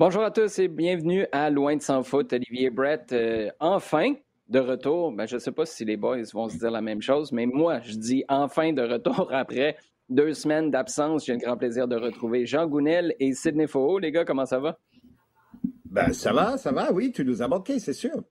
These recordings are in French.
Bonjour à tous et bienvenue à Loin de sans foot. Olivier Brett, euh, enfin de retour. Ben, je ne sais pas si les boys vont se dire la même chose, mais moi, je dis enfin de retour après deux semaines d'absence. J'ai le grand plaisir de retrouver Jean Gounel et Sidney Faux. Les gars, comment ça va? Ben, ça va, ça va, oui, tu nous as manqué, c'est sûr.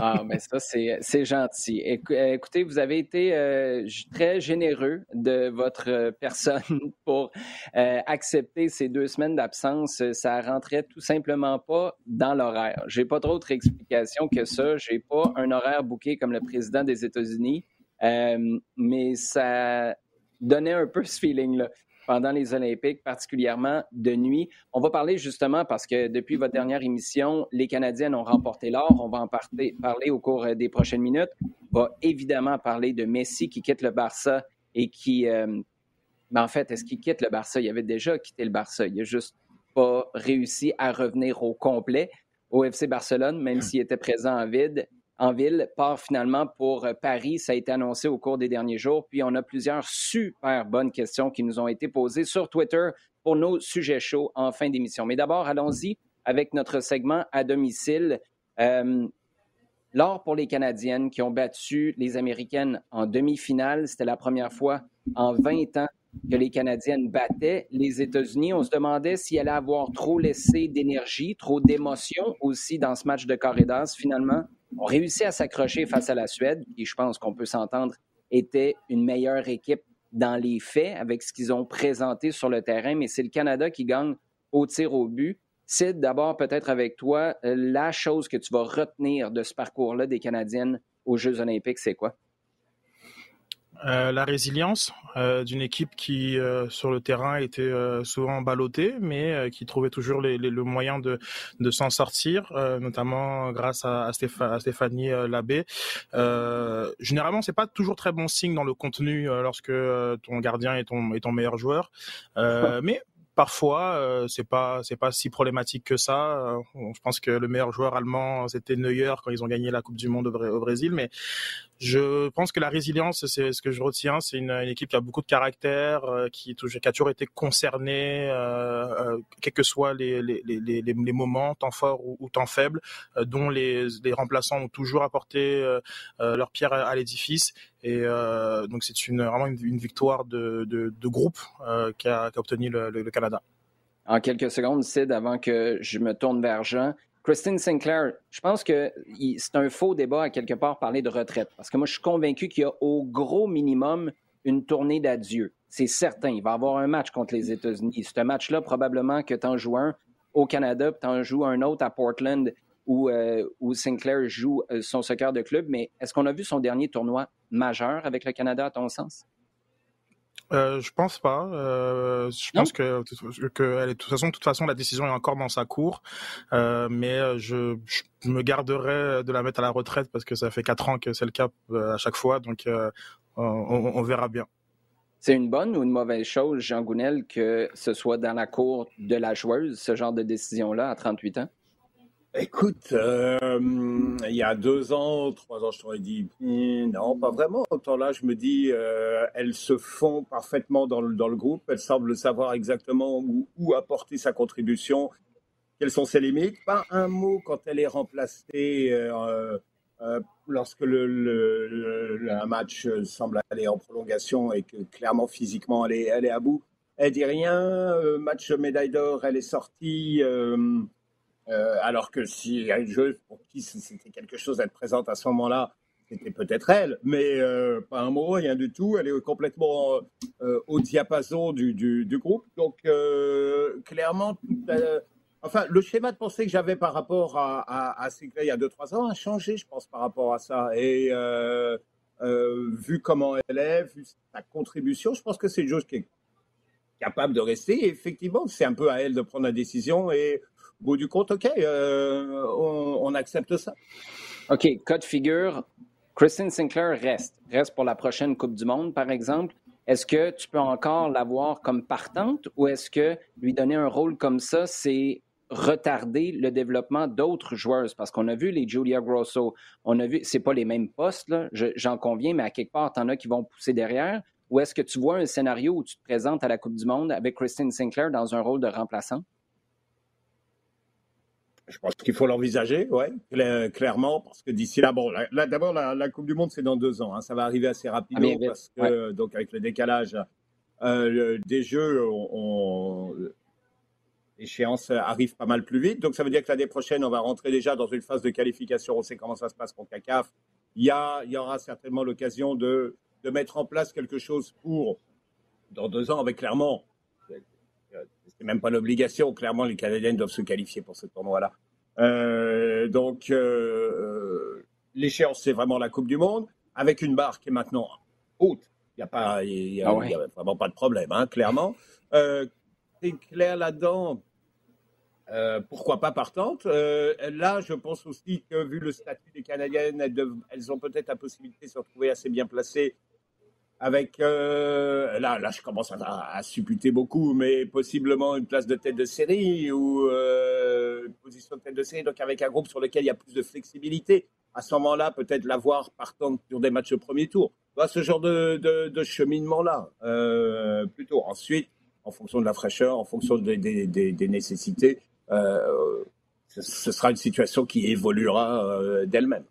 Ah, mais ça, c'est gentil. Écoutez, vous avez été euh, très généreux de votre euh, personne pour euh, accepter ces deux semaines d'absence. Ça rentrait tout simplement pas dans l'horaire. J'ai pas d'autre explication que ça. J'ai pas un horaire bouqué comme le président des États-Unis, mais ça donnait un peu ce feeling-là pendant les Olympiques, particulièrement de nuit. On va parler justement parce que depuis votre dernière émission, les Canadiennes ont remporté l'or. On va en parler, au cours euh, des prochaines minutes. On va évidemment parler de Messi qui quitte le Barça et qui... Euh, ben, en fait, est-ce qu'il quitte le Barça? Il avait déjà quitté le Barça. Il n'a juste pas réussi à revenir au complet au FC Barcelone, même s'il était présent en vide en ville part finalement pour euh, Paris. Ça a été annoncé au cours des derniers jours. Puis on a plusieurs super bonnes questions qui nous ont été posées sur Twitter pour nos sujets chauds en fin d'émission. Mais d'abord, allons-y avec notre segment à domicile. Euh, L'or pour les Canadiennes qui ont battu les Américaines en demi-finale. C'était la première fois en 20 ans que les Canadiennes battaient les États-Unis. On se demandait s'il allait avoir trop laissé d'énergie, trop d'émotion aussi dans ce match de corridors. Finalement, ont réussi à s'accrocher face à la Suède, qui, je pense qu'on peut s'entendre, était une meilleure équipe dans les faits avec ce qu'ils ont présenté sur le terrain, mais c'est le Canada qui gagne au tir au but. Sid, d'abord, peut-être avec toi, euh, la chose que tu vas retenir de ce parcours-là des Canadiennes aux Jeux olympiques, c'est quoi? Euh, la résilience euh, d'une équipe qui euh, sur le terrain était souvent ballottée, mais qui trouvait toujours les, le moyen de, de s'en sortir, notamment grâce à, à, Stéphanie Labbé. généralement, c'est pas toujours très bon signe dans le contenu lorsque ton gardien est ton, est ton meilleur joueur, mais parfois euh, c'est pas c'est pas si problématique que ça. Euh, je pense que le meilleur joueur allemand c'était Neuer quand ils ont gagné la Coupe du Monde au, Brésil, mais je pense que la résilience c'est ce que je retiens, c'est une, équipe qui a beaucoup de caractère, euh, qui, a toujours été concernée, euh, quels que soient les, moments, temps forts ou, temps faibles, dont les, remplaçants ont toujours apporté leur pierre à, l'édifice. Et donc c'est une, vraiment une, victoire de, groupe qui a, qui, a, obtenu le, le en quelques secondes, Sid, avant que je me tourne vers Jean, Christine Sinclair, je pense que c'est un faux débat à quelque part parler de retraite. Parce que moi, je suis convaincu qu'il y a au gros minimum une tournée d'adieu. C'est certain. Il va y avoir un match contre les États-Unis. Ce match-là, probablement que tu en joues un au Canada, puis tu en joues un autre à Portland où, euh, Sinclair joue euh, son soccer de club. Mais est-ce qu'on a vu son dernier tournoi majeur avec le Canada, à ton sens? Euh, je pense pas. Euh, je pense que, que elle est, de toute façon, de toute façon, la décision est encore dans sa cour. Euh, mais je, je, me garderai de la mettre à la retraite parce que ça fait quatre ans que c'est le cas à chaque fois. Donc, on, on, verra bien. C'est une bonne ou une mauvaise chose, Jean Gounel, que ce soit dans la cour de la joueuse, ce genre de décision-là, à 38 ans? Écoute, euh, il y a deux ans, trois ans, je t'aurais dit hmm, non, pas vraiment. Autant là, je me dis, euh, elles se font parfaitement dans le, dans le groupe. Elles semblent savoir exactement où, où, apporter sa contribution, quelles sont ses limites? Pas un mot quand elle est remplacée euh, lorsque le, match semble aller en prolongation et que clairement physiquement elle est, elle est à bout. Elle dit rien. Match médaille d'or, elle est sortie. Euh, alors que s'il y a une joueuse pour qui c'était quelque chose d'être présente à ce moment-là, c'était peut-être elle, mais euh, pas un mot, rien du tout. Elle est complètement euh, au diapason du, groupe. Donc, clairement, enfin, le schéma de pensée que j'avais par rapport à, à, à il y a 2-3 ans a changé, je pense, par rapport à ça. Et vu comment elle est, vu sa contribution, je pense que c'est une chose qui est capable de rester. effectivement, c'est un peu à elle de prendre la décision et bout du compte, OK, euh, on, accepte ça. OK, cas de figure, Christine Sinclair reste. Reste pour la prochaine Coupe du Monde, par exemple. Est-ce que tu peux encore l'avoir comme partante ou est-ce que lui donner un rôle comme ça, c'est retarder le développement d'autres joueuses? Parce qu'on a vu les Julia Grosso, on a vu, c'est pas les mêmes postes, j'en conviens, mais à quelque part, en as qui vont pousser derrière. Ou est-ce que tu vois un scénario où tu te présentes à la Coupe du Monde avec Christine Sinclair dans un rôle de remplaçant? Je pense qu'il faut l'envisager, ouais, clairement, parce que d'ici là, bon, là, d'abord, la, Coupe du Monde, c'est dans deux ans. Hein, ça va arriver assez rapidement, ah, parce que, donc, avec le décalage euh, des jeux, on, l'échéance arrive pas mal plus vite. Donc, ça veut dire que l'année prochaine, on va rentrer déjà dans une phase de qualification. On sait comment ça se passe pour CACAF. Il y, a, il y aura certainement l'occasion de, de mettre en place quelque chose pour, dans deux ans, avec clairement c'est même pas l'obligation. Clairement, les Canadiens doivent se qualifier pour ce tournoi-là. Euh, donc, euh, euh, l'échéance, c'est vraiment la Coupe du Monde, avec une barre qui est maintenant haute. Il n'y a, pas, y a, ah vraiment pas de problème, hein, clairement. c'est clair là-dedans? pourquoi pas partante? Là, je pense aussi que vu le statut des Canadiennes, elles, elles ont peut-être la possibilité de se retrouver assez bien placées avec euh, là, là, je commence à, à, supputer beaucoup, mais possiblement une place de tête de série ou euh, une position de tête de série, donc avec un groupe sur lequel il y a plus de flexibilité. À ce moment-là, peut-être l'avoir partant sur des matchs au premier tour. Ce genre de, de, de cheminement-là, euh, plutôt. Ensuite, en fonction de la fraîcheur, en fonction des, des, nécessités, ce, sera une situation qui évoluera d'elle-même.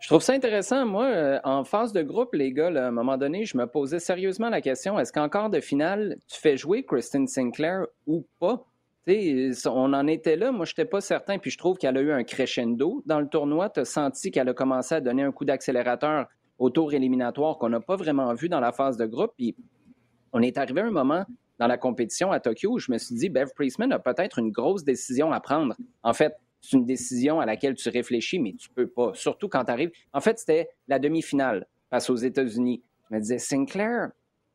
Je trouve ça intéressant. Moi, euh, en phase de groupe, les gars, à un moment donné, je me posais sérieusement la question est-ce qu'en quart de finale, tu fais jouer Kristen Sinclair ou pas? On en était là. Moi, je n'étais pas certain. Puis je trouve qu'elle a eu un crescendo dans le tournoi. Tu as senti qu'elle a commencé à donner un coup d'accélérateur au tour éliminatoire qu'on n'a pas vraiment vu dans la phase de groupe. Puis on est arrivé à un moment dans la compétition à Tokyo où je me suis dit, Bev Priestman a peut-être une grosse décision à prendre. En fait, c'est une décision à laquelle tu réfléchis, mais tu peux pas. Surtout quand tu arrives. En fait, c'était la demi-finale face aux États-Unis. Je me disais, Sinclair,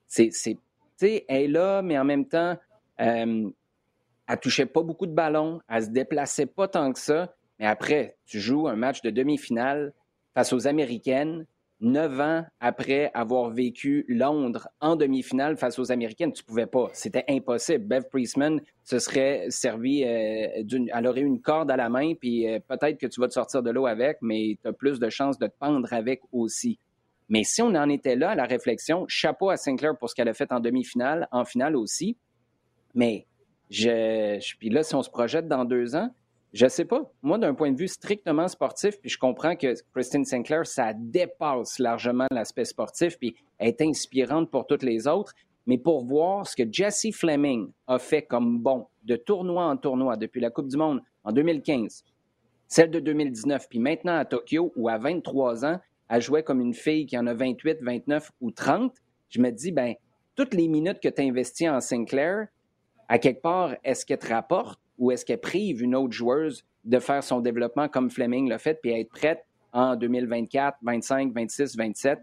c'est, sais, elle est là, mais en même temps, euh, elle touchait pas beaucoup de ballons, elle se déplaçait pas tant que ça. Mais après, tu joues un match de demi-finale face aux Américaines neuf ans après avoir vécu Londres en demi-finale face aux Américaines, tu pouvais pas. C'était impossible. Bev Priestman se serait servi, euh, elle aurait une corde à la main, puis euh, peut-être que tu vas te sortir de l'eau avec, mais tu as plus de chances de te pendre avec aussi. Mais si on en était là à la réflexion, chapeau à Sinclair pour ce qu'elle a fait en demi-finale, en finale aussi. Mais je, puis là, si on se projette dans deux ans, je sais pas. Moi, d'un point de vue strictement sportif, puis je comprends que Christine Sinclair, ça dépasse largement l'aspect sportif, puis est inspirante pour toutes les autres. Mais pour voir ce que Jesse Fleming a fait comme bon de tournoi en tournoi depuis la Coupe du Monde en 2015, celle de 2019, puis maintenant à Tokyo, où à 23 ans, elle jouait comme une fille qui en a 28, 29 ou 30, je me dis, ben toutes les minutes que tu investis en Sinclair, à quelque part, est-ce qu'elle te rapporte? Ou est-ce qu'elle prive une autre joueuse de faire son développement comme Fleming l'a fait, puis être prête en 2024, 25, 26, 27?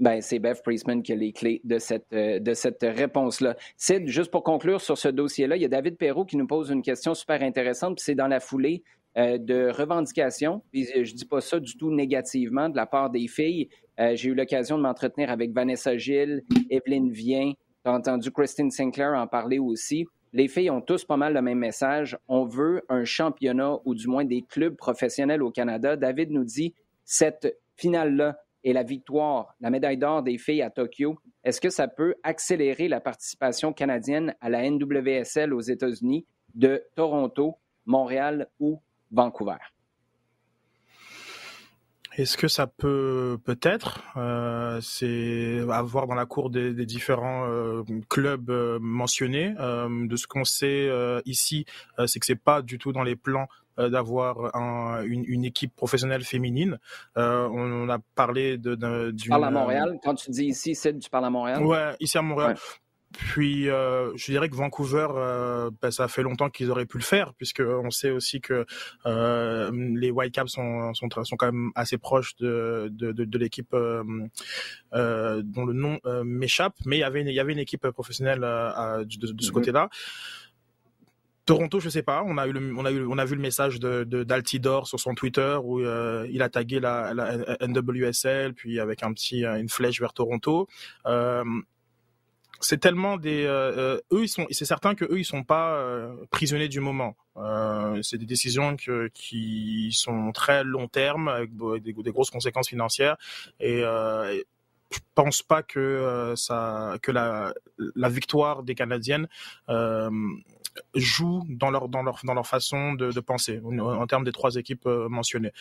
ben, c'est Beth Priestman qui a les clés de cette, euh, de cette réponse-là. C'est juste pour conclure sur ce dossier-là, il y a David Perrault qui nous pose une question super intéressante, puis c'est dans la foulée euh, de revendications. Euh, je dis pas ça du tout négativement de la part des filles. J'ai eu l'occasion de m'entretenir avec Vanessa Gilles, Evelyne Vien, j'ai entendu Christine Sinclair en parler aussi les filles ont tous pas mal le même message. On veut un championnat ou du moins des clubs professionnels au Canada. David nous dit cette finale-là et la victoire, la médaille d'or des filles à Tokyo, est-ce que ça peut accélérer la participation canadienne à la NWSL aux États-Unis de Toronto, Montréal ou Vancouver? Est-ce que ça peut peut-être euh, c'est avoir dans la cour des, des différents euh, clubs euh, mentionnés. De ce qu'on sait ici, c'est que c'est pas du tout dans les plans d'avoir un, une, une, équipe professionnelle féminine. on, a parlé de, de du. Tu parles à Montréal. Quand tu dis ici, c'est tu parles à Montréal. Ouais, ici à Montréal. Puis, euh, je dirais que Vancouver, euh, ben, ça fait longtemps qu'ils auraient pu le faire, puisque on sait aussi que euh, les Whitecaps sont, sont, sont quand même assez proches de, de, de, de l'équipe euh, dont le nom m'échappe, mais il y avait une, il y avait une équipe professionnelle de, de, ce mhm. côté-là. Toronto, je sais pas. On a eu, le, on a eu, on a vu le message de, d'Altidor sur son Twitter où il a tagué la, la, NWSL, puis avec un petit, une flèche vers Toronto. Euh, c'est tellement des euh, euh, eux ils sont c'est certain que eux ils sont pas euh, prisonniers du moment euh, c'est des décisions que, qui sont très long terme avec des, grosses conséquences financières et euh, je pense pas que ça que la la victoire des canadiennes jouent dans leur dans leur dans leur façon de, de penser en, termes des trois équipes mentionnées.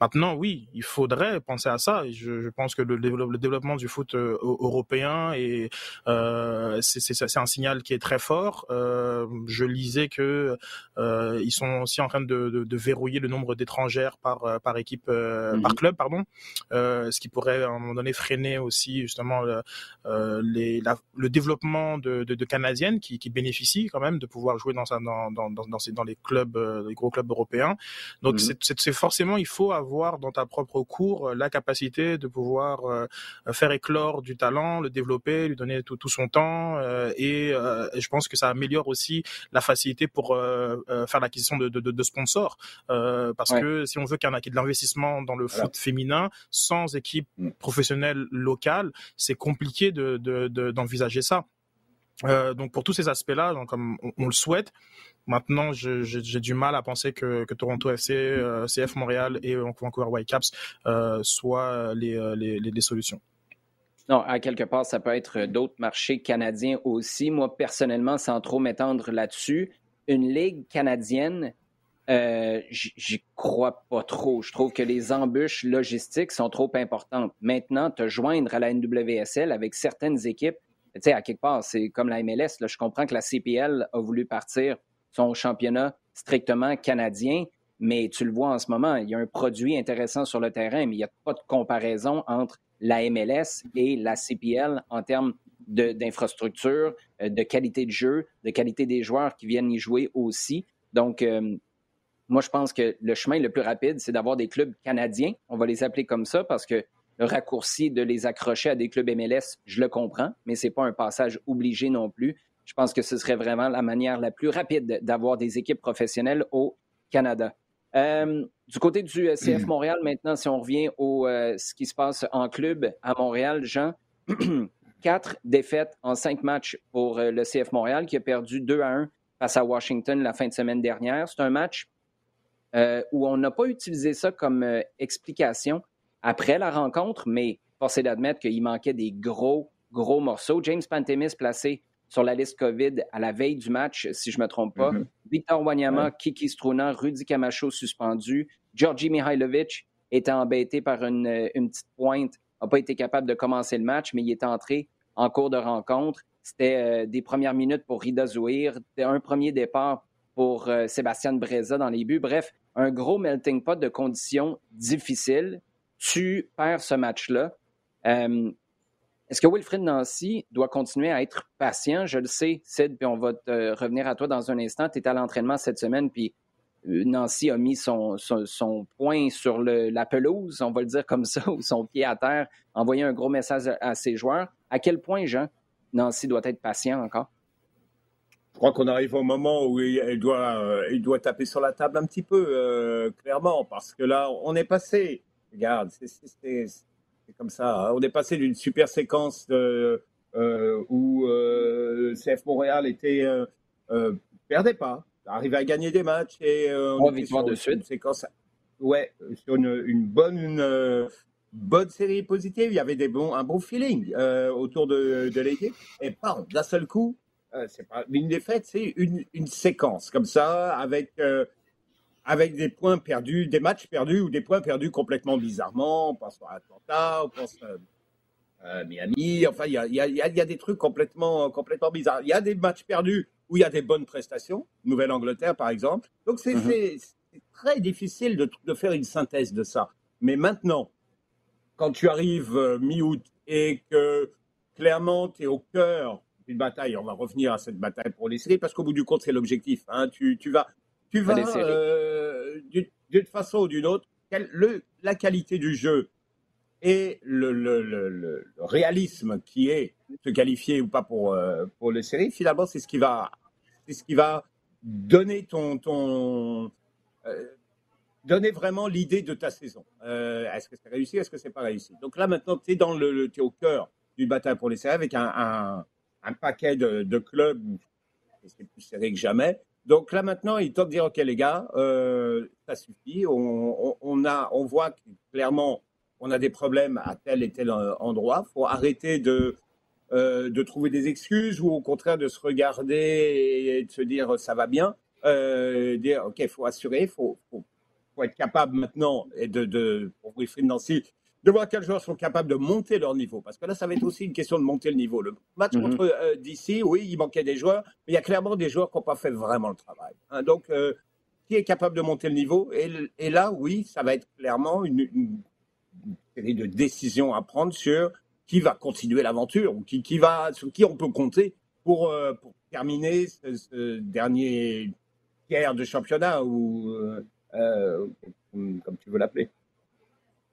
Maintenant, oui, il faudrait penser à ça. Je, je pense que le, le, développement du foot euh, européen et euh, c'est un signal qui est très fort. Euh, je lisais que ils sont aussi en train de, de, de verrouiller le nombre d'étrangères par par équipe euh, par mhm. club, pardon, ce qui pourrait à un moment donné freiner aussi justement le, les, la, le développement de, de, de canadiennes qui, qui, bénéficient quand même de pouvoir jouer dans dans dans dans, dans, dans les clubs, les gros clubs européens. Donc mhm. c'est forcément il faut avoir dans ta propre cour euh, la capacité de pouvoir euh, faire éclore du talent, le développer, lui donner tout, son temps euh, et, je pense que ça améliore aussi la facilité pour faire l'acquisition de, de, sponsors parce que si on veut qu'il y ait de l'investissement dans le foot féminin sans équipe mm. professionnelle locale, c'est compliqué d'envisager ça. donc pour tous ces aspects-là, comme on, le souhaite, Maintenant, j'ai du mal à penser que, Toronto FC, euh, CF Montréal et Vancouver Whitecaps euh, soient euh, les, les, solutions. Non, à quelque part, ça peut être d'autres marchés canadiens aussi. Moi, personnellement, sans trop m'étendre là-dessus, une ligue canadienne, euh, j'y crois pas trop. Je trouve que les embûches logistiques sont trop importantes. Maintenant, te joindre à la NWSL avec certaines équipes, tu sais, à quelque part, c'est comme la MLS. Je comprends que la CPL a voulu partir son championnat strictement canadien. Mais tu le vois en ce moment, il y a un produit intéressant sur le terrain, mais il n'y a pas de comparaison entre la MLS et la CPL en termes d'infrastructure, euh, de, qualité de jeu, de qualité des joueurs qui viennent y jouer aussi. Donc, euh, moi, je pense que le chemin le plus rapide, c'est d'avoir des clubs canadiens. On va les appeler comme ça parce que le raccourci de les accrocher à des clubs MLS, je le comprends, mais ce n'est pas un passage obligé non plus. Je pense que ce serait vraiment la manière la plus rapide d'avoir des équipes professionnelles au Canada. Euh, du côté du euh, CF. Montréal, maintenant, si on revient au euh, ce qui se passe en club à Montréal, Jean, quatre défaites en cinq matchs pour le CF Montréal qui a perdu 2 à 1 face à Washington la fin de semaine dernière. C'est un match où on n'a pas utilisé ça comme explication après la rencontre, mais forcé d'admettre qu'il manquait des gros, gros morceaux. James Pantemis placé sur la liste COVID à la veille du match, si je ne me trompe pas. Mm-hmm. Victor Wanyama, Kiki Struna, Rudy Camacho suspendu. Georgi Mihailovic était embêté par une, petite pointe, n'a pas été capable de commencer le match, mais il est entré en cours de rencontre. C'était euh, des premières minutes pour Rida Zouir, un premier départ pour euh, Sébastien Breza dans les buts. Bref, un gros melting pot de conditions difficiles. Tu perds ce match-là. Euh, est-ce que Wilfred Nancy doit continuer à être patient? Je le sais, Sid, puis on va te revenir à toi dans un instant. Tu es à l'entraînement cette semaine, puis euh, Nancy a mis son, son, point sur la pelouse, on va le dire comme ça, ou son pied à terre, envoyé un gros message à, ses joueurs. À quel point, Jean, Nancy doit être patient encore? Je crois qu'on arrive au moment où il doit, euh, il doit taper sur la table un petit peu, euh, clairement, parce que là, on est passé. Regarde, c'est c'est comme ça. Hein. On est passé d'une super séquence euh, où euh, CF Montréal était euh, perdait pas, arrivait à gagner des matchs et on était sur de suite. Une séquence, ouais, sur une, bonne une, bonne série positive. Il y avait des bons, un bon feeling autour de, de l'équipe. Et pas d'un seul coup, c'est pas une défaite, c'est une, une séquence comme ça avec avec des points perdus, des matchs perdus ou des points perdus complètement bizarrement. On pense à Atlanta, on pense à Miami. Enfin, il y a, y, a, y a, des trucs complètement, complètement bizarres. Il y a des matchs perdus où il y a des bonnes prestations. Nouvelle-Angleterre, par exemple. Donc, c'est mm très difficile de, de, faire une synthèse de ça. Mais maintenant, quand tu arrives euh, mi-août et que clairement, tu es au cœur d'une bataille, on va revenir à cette bataille pour les séries, parce qu'au bout du compte, c'est l'objectif. Hein. Tu, tu, vas, tu vas, euh, d'une façon ou d'une autre, le, la qualité du jeu et le, le, le, réalisme qui est se qualifier ou pas pour, euh, pour les séries, finalement, c'est ce qui va, c'est ce qui va donner ton, ton euh, donner vraiment l'idée de ta saison. est-ce que c'est réussi, est-ce que c'est pas réussi? Donc là, maintenant, tu es dans le, es au cœur du bataille pour les séries avec un, un, un paquet de, de clubs, c'est plus serré que jamais. Donc là maintenant, il tente de dire ok les gars, euh, ça suffit. On, a, on voit clairement on a des problèmes à tel et tel endroit. Faut arrêter de de trouver des excuses ou au contraire de se regarder et de se dire ça va bien, dire ok, il faut assurer, il faut, faut, être capable maintenant et de, de pour Wilfried Nancy de voir quels joueurs sont capables de monter leur niveau. Parce que là, ça va être aussi une question de monter le niveau. Le match mhm. contre euh, DC, oui, il manquait des joueurs, mais il y a clairement des joueurs qui n'ont pas fait vraiment le travail. Hein. donc, euh, qui est capable de monter le niveau? Et, là, oui, ça va être clairement une, série de décisions à prendre sur qui va continuer l'aventure ou qui, qui, va, sur qui on peut compter pour, euh, pour terminer ce, dernier tiers de championnat ou comme tu veux l'appeler.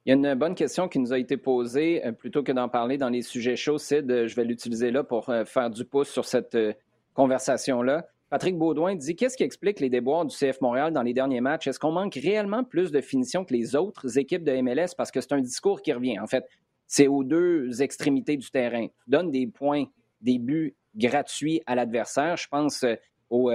Il y a une bonne question qui nous a été posée, euh, plutôt que d'en parler dans les sujets chauds, Sid, je vais l'utiliser là pour euh, faire du pouce sur cette euh, conversation-là. Patrick Baudouin dit Qu'est-ce qui explique les déboires du CF Montréal dans les derniers matchs? Est-ce qu'on manque réellement plus de finition que les autres équipes de MLS Parce que c'est un discours qui revient. En fait, c'est aux deux extrémités du terrain. Tu donnes des points, des buts gratuits à l'adversaire. Je pense au,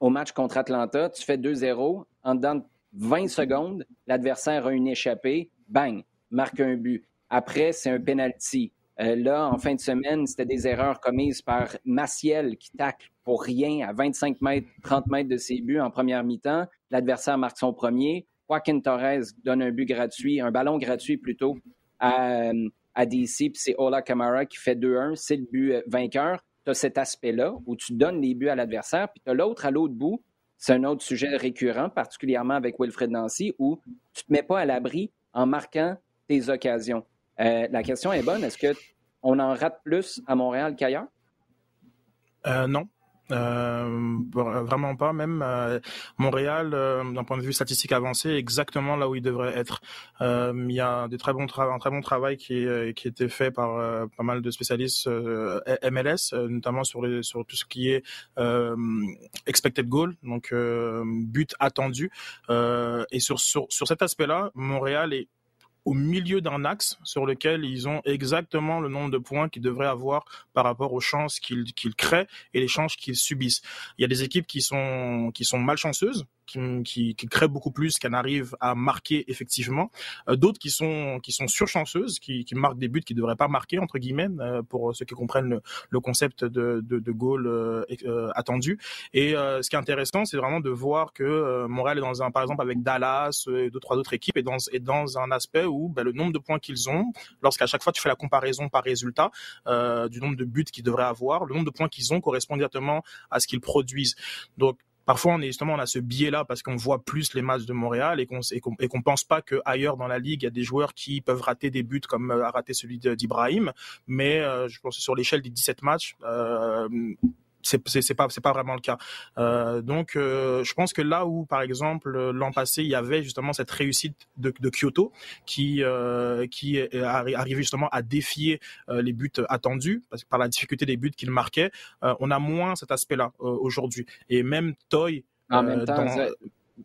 au match contre Atlanta. Tu fais 2-0 en dedans 20 secondes, l'adversaire a une échappée, bang, marque un but. Après, c'est un penalty. Euh, là, en fin de semaine, c'était des erreurs commises par Maciel qui tacle pour rien à 25 mètres, 30 mètres de ses buts en première mi-temps. L'adversaire marque son premier. Joaquin Torres donne un but gratuit, un ballon gratuit plutôt à, DC, puis c'est Ola Camara qui fait 2-1. C'est le but euh, vainqueur. Tu as cet aspect-là où tu donnes les buts à l'adversaire, puis tu as l'autre à l'autre bout c'est un autre sujet récurrent, particulièrement avec Wilfred Nancy, où tu ne te mets pas à l'abri en marquant tes occasions. Euh, la question est bonne. Est-ce qu'on en rate plus à Montréal qu'ailleurs? Euh, non. Euh, vraiment pas. Même euh, Montréal, euh, d'un point de vue statistique avancé, exactement là où il devrait être. Euh, il y a des très bons un très bon travail qui est, qui été fait par pas mal de spécialistes MLS, notamment sur les sur tout ce qui est expected goal, donc but attendu. et sur, sur sur cet aspect-là, Montréal est au milieu d'un axe sur lequel ils ont exactement le nombre de points qu'ils devraient avoir par rapport aux chances qu'ils créent et les chances qu'ils subissent. Il y a des équipes qui sont qui sont malchanceuses qui, qui, créent beaucoup plus qu'elles n'arrivent à marquer effectivement. Euh, d'autres qui sont qui sont surchanceuses, qui, qui marquent des buts qui devraient pas marquer entre guillemets euh, pour ceux qui comprennent le, le concept de, de, de goal euh, attendu. Et ce qui est intéressant, c'est vraiment de voir que Montréal est dans un par exemple avec Dallas et deux trois autres équipes est dans est dans un aspect où ben, le nombre de points qu'ils ont, lorsqu'à chaque fois tu fais la comparaison par résultat du nombre de buts qu'ils devraient avoir, le nombre de points qu'ils ont correspond directement à ce qu'ils produisent. Donc parfois on est justement on a ce biais là parce qu'on voit plus les matchs de Montréal et qu'on et qu'on pense pas que ailleurs dans la ligue il y a des joueurs qui peuvent rater des buts comme euh, a raté celui d'Ibrahim. Mais euh, je pense que sur l'échelle des 17 matchs euh, c'est c'est pas c'est pas vraiment le cas. Euh, donc euh, je pense que là où par exemple l'an passé il y avait justement cette réussite de, de Kyoto qui euh, qui arrivait justement à défier euh, les buts attendus parce que par la difficulté des buts qu'il marquait, euh, on a moins cet aspect-là aujourd'hui. Et même Toy en même temps,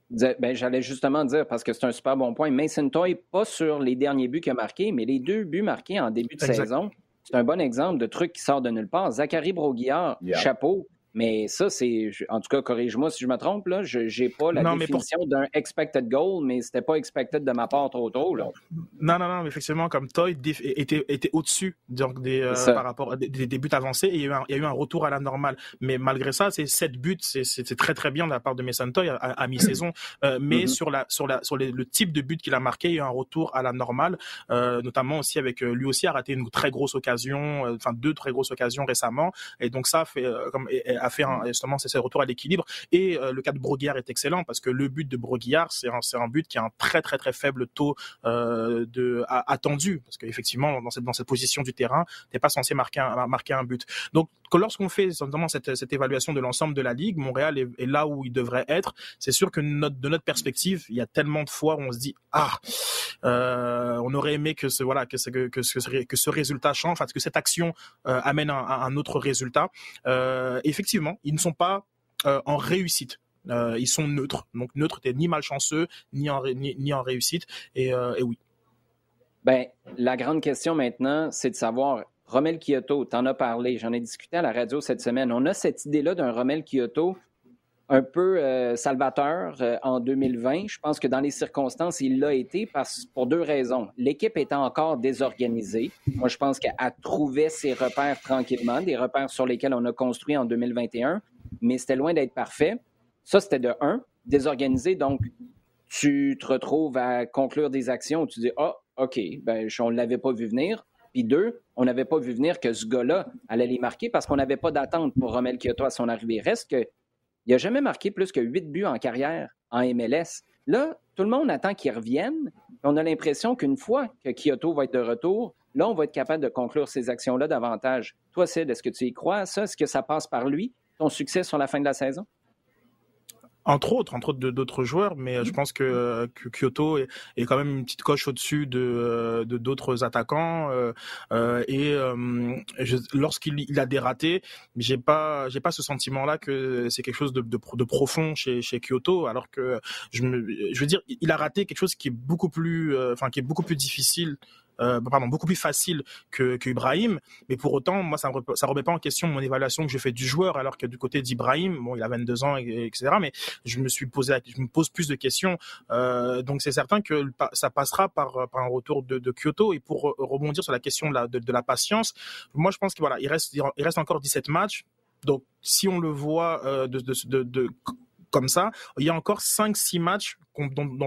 ben, j'allais justement dire, parce que c'est un super bon point, Mason Toy, pas sur les derniers buts qu'il a marqués, mais les deux buts marqués en début de saison, c'est un bon exemple de truc qui sort de nulle part. Zachary Broguillard, chapeau, mais ça, c'est. En tout cas, corrige-moi si je me trompe, là. Je n'ai pas la définition d'un expected goal, mais c'était pas expected de ma part trop tôt, là. Non, non, non, mais effectivement, comme Toy était, était au-dessus donc des, euh, par rapport des, des, buts avancés et il y, a eu un, il y a eu un retour à la normale. Mais malgré ça, c'est sept buts, c'est très très bien de la part de Mason Toy à, mi-saison. Euh, mais mm-hmm. sur la sur la sur le type de but qu'il a marqué, il y a eu un retour à la normale, euh, notamment aussi avec lui aussi a raté une très grosse occasion, enfin deux très grosses occasions récemment. Et donc ça fait comme a fait un, justement c'est ce retour à l'équilibre. Et euh, le cas de Broguillard est excellent parce que le but de Broguillard, c'est un, un but qui a un très très très faible taux euh, de attendu parce qu'effectivement dans cette dans cette position du terrain, t'es pas censé marquer un, marquer un but. Donc lorsqu'on fait notamment cette, évaluation de l'ensemble de la ligue, Montréal est, là où il devrait être. C'est sûr que de notre perspective, il y a tellement de fois où on se dit ah, euh, on aurait aimé que ce voilà que ce que, que, ce, que ce résultat change, enfin, que cette action euh, amène un, un, autre résultat. Euh, effectivement ils ne sont pas en réussite. Ils sont neutres. Donc neutre, t'es ni malchanceux, ni en, ni, en réussite. Euh, et, oui. Ben, la grande question maintenant, c'est de savoir, Romel Kyoto, en as parlé, j'en ai discuté à la radio cette semaine. On a cette idée-là d'un Romel Kyoto un peu euh, salvateur euh, en 2020. Je pense que dans les circonstances, il l'a été parce, pour deux raisons. L'équipe était encore désorganisée. Moi, je pense qu'elle trouvait ses repères tranquillement, des repères sur lesquels on a construit en 2021, mais c'était loin d'être parfait. Ça, c'était de un, désorganisé. Donc, tu te retrouves à conclure des actions où tu dis Ah, OK, ben, on ne l'avait pas vu venir. Puis deux, on n'avait pas vu venir que ce gars-là allait les marquer parce qu'on n'avait pas d'attente pour Romel Kyoto à son arrivée. Reste que il n'a jamais marqué plus que huit buts en carrière en MLS. Là, tout le monde attend qu'il revienne. On a l'impression qu'une fois que Kyoto va être de retour, là, on va être capable de conclure ces actions-là davantage. Toi, Sid, est-ce que tu y crois, ça? Est-ce que ça passe par lui, ton succès sur la fin de la saison? Entre autres, entre autres d'autres joueurs, mais euh, je pense que, que Kyoto est, est, quand même une petite coche au-dessus de euh, d'autres attaquants. Euh, euh et lorsqu'il il a des ratés, j'ai pas j'ai pas ce sentiment-là que c'est quelque chose de, de, de, profond chez, chez Kyoto, alors que je, me, je veux dire, il a raté quelque chose qui est beaucoup plus, enfin qui est beaucoup plus difficile euh, pardon, beaucoup plus facile que, que Ibrahim. Mais pour autant, moi, ça ne remet pas en question mon évaluation que je fais du joueur, alors que du côté d'Ibrahim, bon, il a 22 ans, etc. Mais je me suis posé, je me pose plus de questions. Euh, donc c'est certain que ça passera par, par un retour de, Kyoto. Et pour rebondir sur la question de la, patience, moi, je pense qu'il voilà, il reste, il reste encore 17 matchs. Donc, si on le voit euh, de, comme ça. Il y a encore 5-6 matchs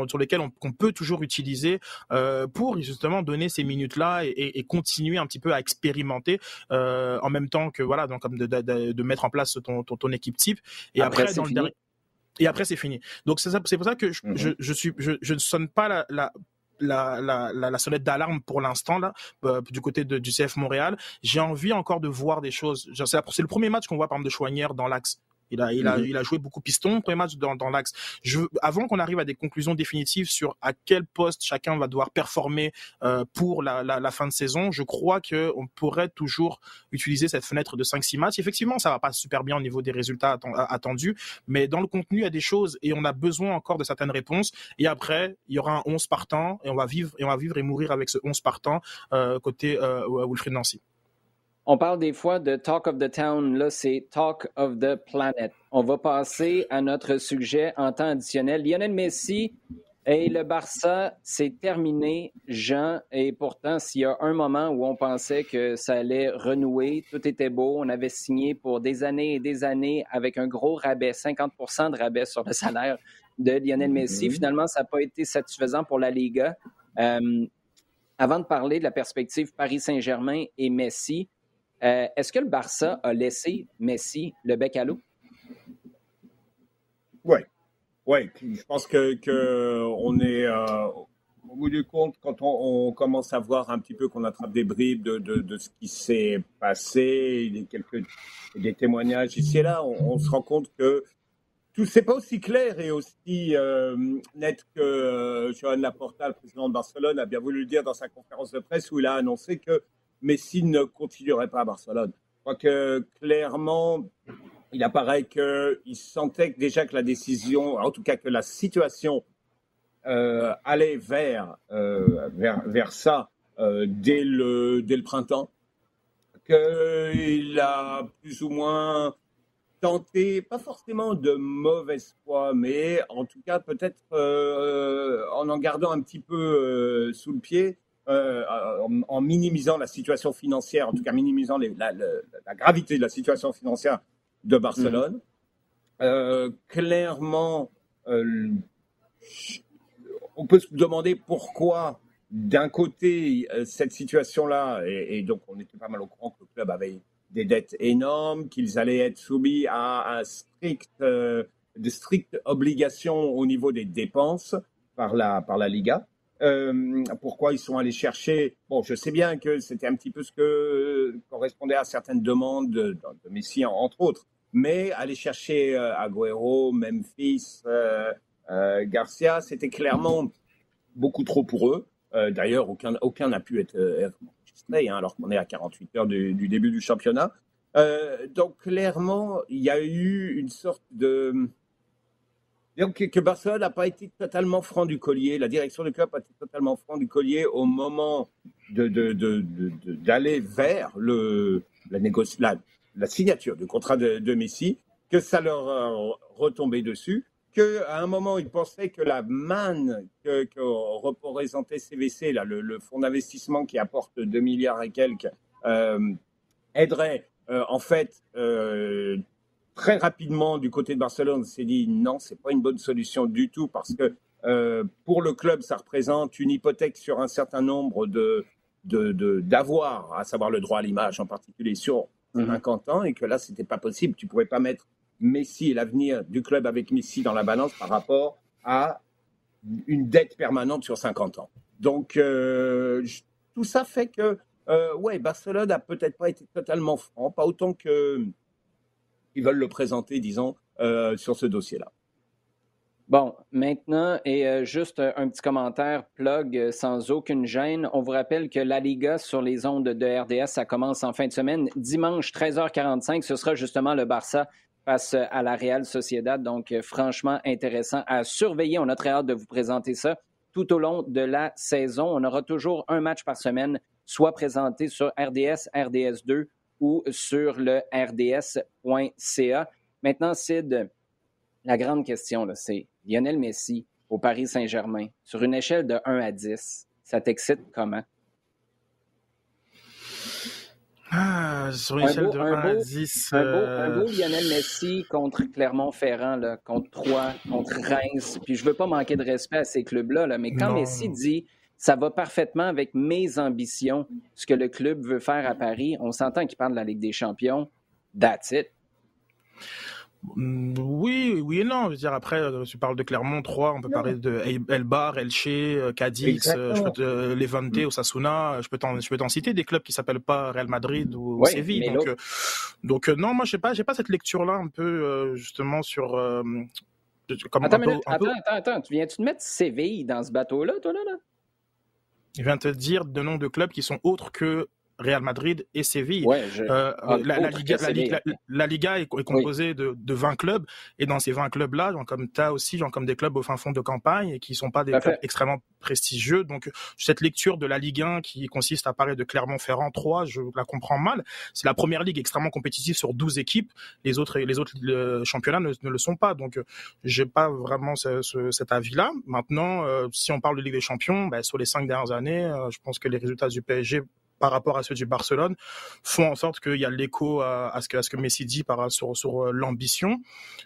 sur lesquels on, peut toujours utiliser euh, pour justement donner ces minutes-là et, continuer un petit peu à expérimenter euh, en même temps que voilà, donc comme de, mettre en place ton, ton, équipe type. Et après, dans le et après c'est fini. Donc c'est pour ça que je, mm-hmm. je, suis je, ne sonne pas la, la la, la, la, sonnette d'alarme pour l'instant là euh, du côté de, du CF Montréal. J'ai envie encore de voir des choses. C'est le premier match qu'on voit par exemple de Chouanière dans l'axe. Il a, il a, mhm. il a joué beaucoup piston, premier match dans, dans l'axe. Je, avant qu'on arrive à des conclusions définitives sur à quel poste chacun va devoir performer euh, pour la, la, la, fin de saison, je crois que on pourrait toujours utiliser cette fenêtre de 5-6 matchs. Effectivement, ça va pas super bien au niveau des résultats attendus, mais dans le contenu, il y a des choses et on a besoin encore de certaines réponses. Et après, il y aura un 11 partant et on va vivre et on va vivre et mourir avec ce 11 partant euh, côté euh, Wilfried Nancy. On parle des fois de Talk of the Town, là c'est Talk of the Planet. On va passer à notre sujet en temps additionnel. Lionel Messi et le Barça, c'est terminé, Jean. Et pourtant, s'il y a un moment où on pensait que ça allait renouer, tout était beau, on avait signé pour des années et des années avec un gros rabais, 50% de rabais sur le salaire de Lionel Messi. Mm-hmm. Finalement, ça n'a pas été satisfaisant pour la Liga. Euh, avant de parler de la perspective Paris Saint-Germain et Messi, euh, est-ce que le Barça a laissé Messi le bec à l'eau? Oui. Oui, je pense que, on est euh, au bout du compte, quand on, commence à voir un petit peu qu'on attrape des bribes de, ce qui s'est passé, il quelques des témoignages ici et là, on, se rend compte que tout c'est pas aussi clair et aussi euh, net que Joan Laporta, le président de Barcelone, a bien voulu le dire dans sa conférence de presse où il a annoncé que Messi ne continuerait pas à Barcelone. Je crois que clairement, il apparaît qu'il sentait déjà que la décision, en tout cas que la situation euh, allait vers, euh, vers, vers, ça euh, dès, le, dès le printemps, qu'il a plus ou moins tenté, pas forcément de mauvaise foi, mais en tout cas peut-être en en gardant un petit peu sous le pied, euh, en, minimisant la situation financière, en tout cas minimisant la, gravité de la situation financière de Barcelone. Mhm. Euh, clairement, euh, on peut se demander pourquoi, d'un côté, cette situation-là, et, donc on était pas mal au courant que le club avait des dettes énormes, qu'ils allaient être soumis à un strict, de strictes obligations au niveau des dépenses par la, par la Liga. Euh, pourquoi ils sont allés chercher Bon, je sais bien que c'était un petit peu ce que euh, correspondait à certaines demandes de, Messi, entre autres, mais aller chercher euh, Agüero, Memphis, Garcia, c'était clairement beaucoup trop pour eux. D'ailleurs, aucun n'a pu être, enregistré, hein, alors qu'on est à 48 heures du début du championnat. donc clairement, il y a eu une sorte de donc, que Barcelone n'a pas été totalement franc du collier, la direction du club a été totalement franc du collier au moment d'aller vers la, signature du contrat de, Messi. que ça leur retombait dessus, qu'à un moment, ils pensaient que la manne que, représentait CVC, là, le, fonds d'investissement qui apporte 2 milliards et quelques, aiderait en fait très rapidement du côté de Barcelone. On s'est dit non, c'est pas une bonne solution du tout parce que euh, pour le club, ça représente une hypothèque sur un certain nombre de d'avoirs, à savoir le droit à l'image en particulier sur 50 mhm. ans, et que là, c'était pas possible. Tu pouvais pas mettre Messi et l'avenir du club avec Messi dans la balance par rapport à une dette permanente sur 50 ans. Donc, euh, tout ça fait que, euh, ouais, Barcelone a peut-être pas été totalement franc, pas autant que ils veulent le présenter, disons, sur ce dossier-là. Bon, maintenant, et euh, juste un petit commentaire, plug euh, sans aucune gêne. On vous rappelle que la Liga sur les ondes de RDS, ça commence en fin de semaine. Dimanche, 13h45, ce sera justement le Barça face à la Real Sociedad. Donc, euh, franchement intéressant à surveiller. On a très hâte de vous présenter ça tout au long de la saison. On aura toujours un match par semaine, soit présenté sur RDS, RDS2 ou sur le rds.ca. Maintenant, Sid, la grande question, c'est Lionel Messi au Paris Saint-Germain, sur une échelle de 1 à 10, ça t'excite comment? Ah, sur une échelle de 1 à 10. Un, beau, euh, Lionel Messi contre Clermont-Ferrand, contre Troyes, contre Reims. Puis je veux pas manquer de respect à ces clubs-là, mais quand Messi dit ça va parfaitement avec mes ambitions, ce que le club veut faire à Paris, on s'entend qu'il parle de la Ligue des Champions. That's it. Mm, oui, oui et non. Je veux dire, après, euh, tu parles de Clermont 3, on peut parler de Elbar, Elche, euh, Cadiz, euh, je peux te, Levante, mm. Osasuna, je peux t'en, je peux t'en citer des clubs qui s'appellent pas Real Madrid ou Séville. Donc, donc non, moi, j'ai pas, j'ai pas cette lecture-là un peu justement sur. Comme attends, attends, attends, tu viens-tu de mettre Séville dans ce bateau-là, toi là, là? Je viens te dire de noms de clubs qui sont autres que Real Madrid et Séville. Euh, la, Liga, est, composée de, 20 clubs et dans ces 20 clubs-là, comme tu as aussi genre, comme des clubs au fin fond de campagne et qui ne sont pas des clubs extrêmement prestigieux. Donc cette lecture de la Ligue 1 qui consiste à parler de Clermont-Ferrand 3, je la comprends mal. C'est la première ligue extrêmement compétitive sur 12 équipes. Les autres, les autres championnats ne, le sont pas. Donc j'ai pas vraiment cet avis-là. Maintenant, euh, si on parle de Ligue des Champions, ben, sur les cinq dernières années, euh, je pense que les résultats du PSG par rapport à ceux du Barcelone font en sorte qu'il y a l'écho à, ce que, Messi dit par, sur, sur euh, l'ambition.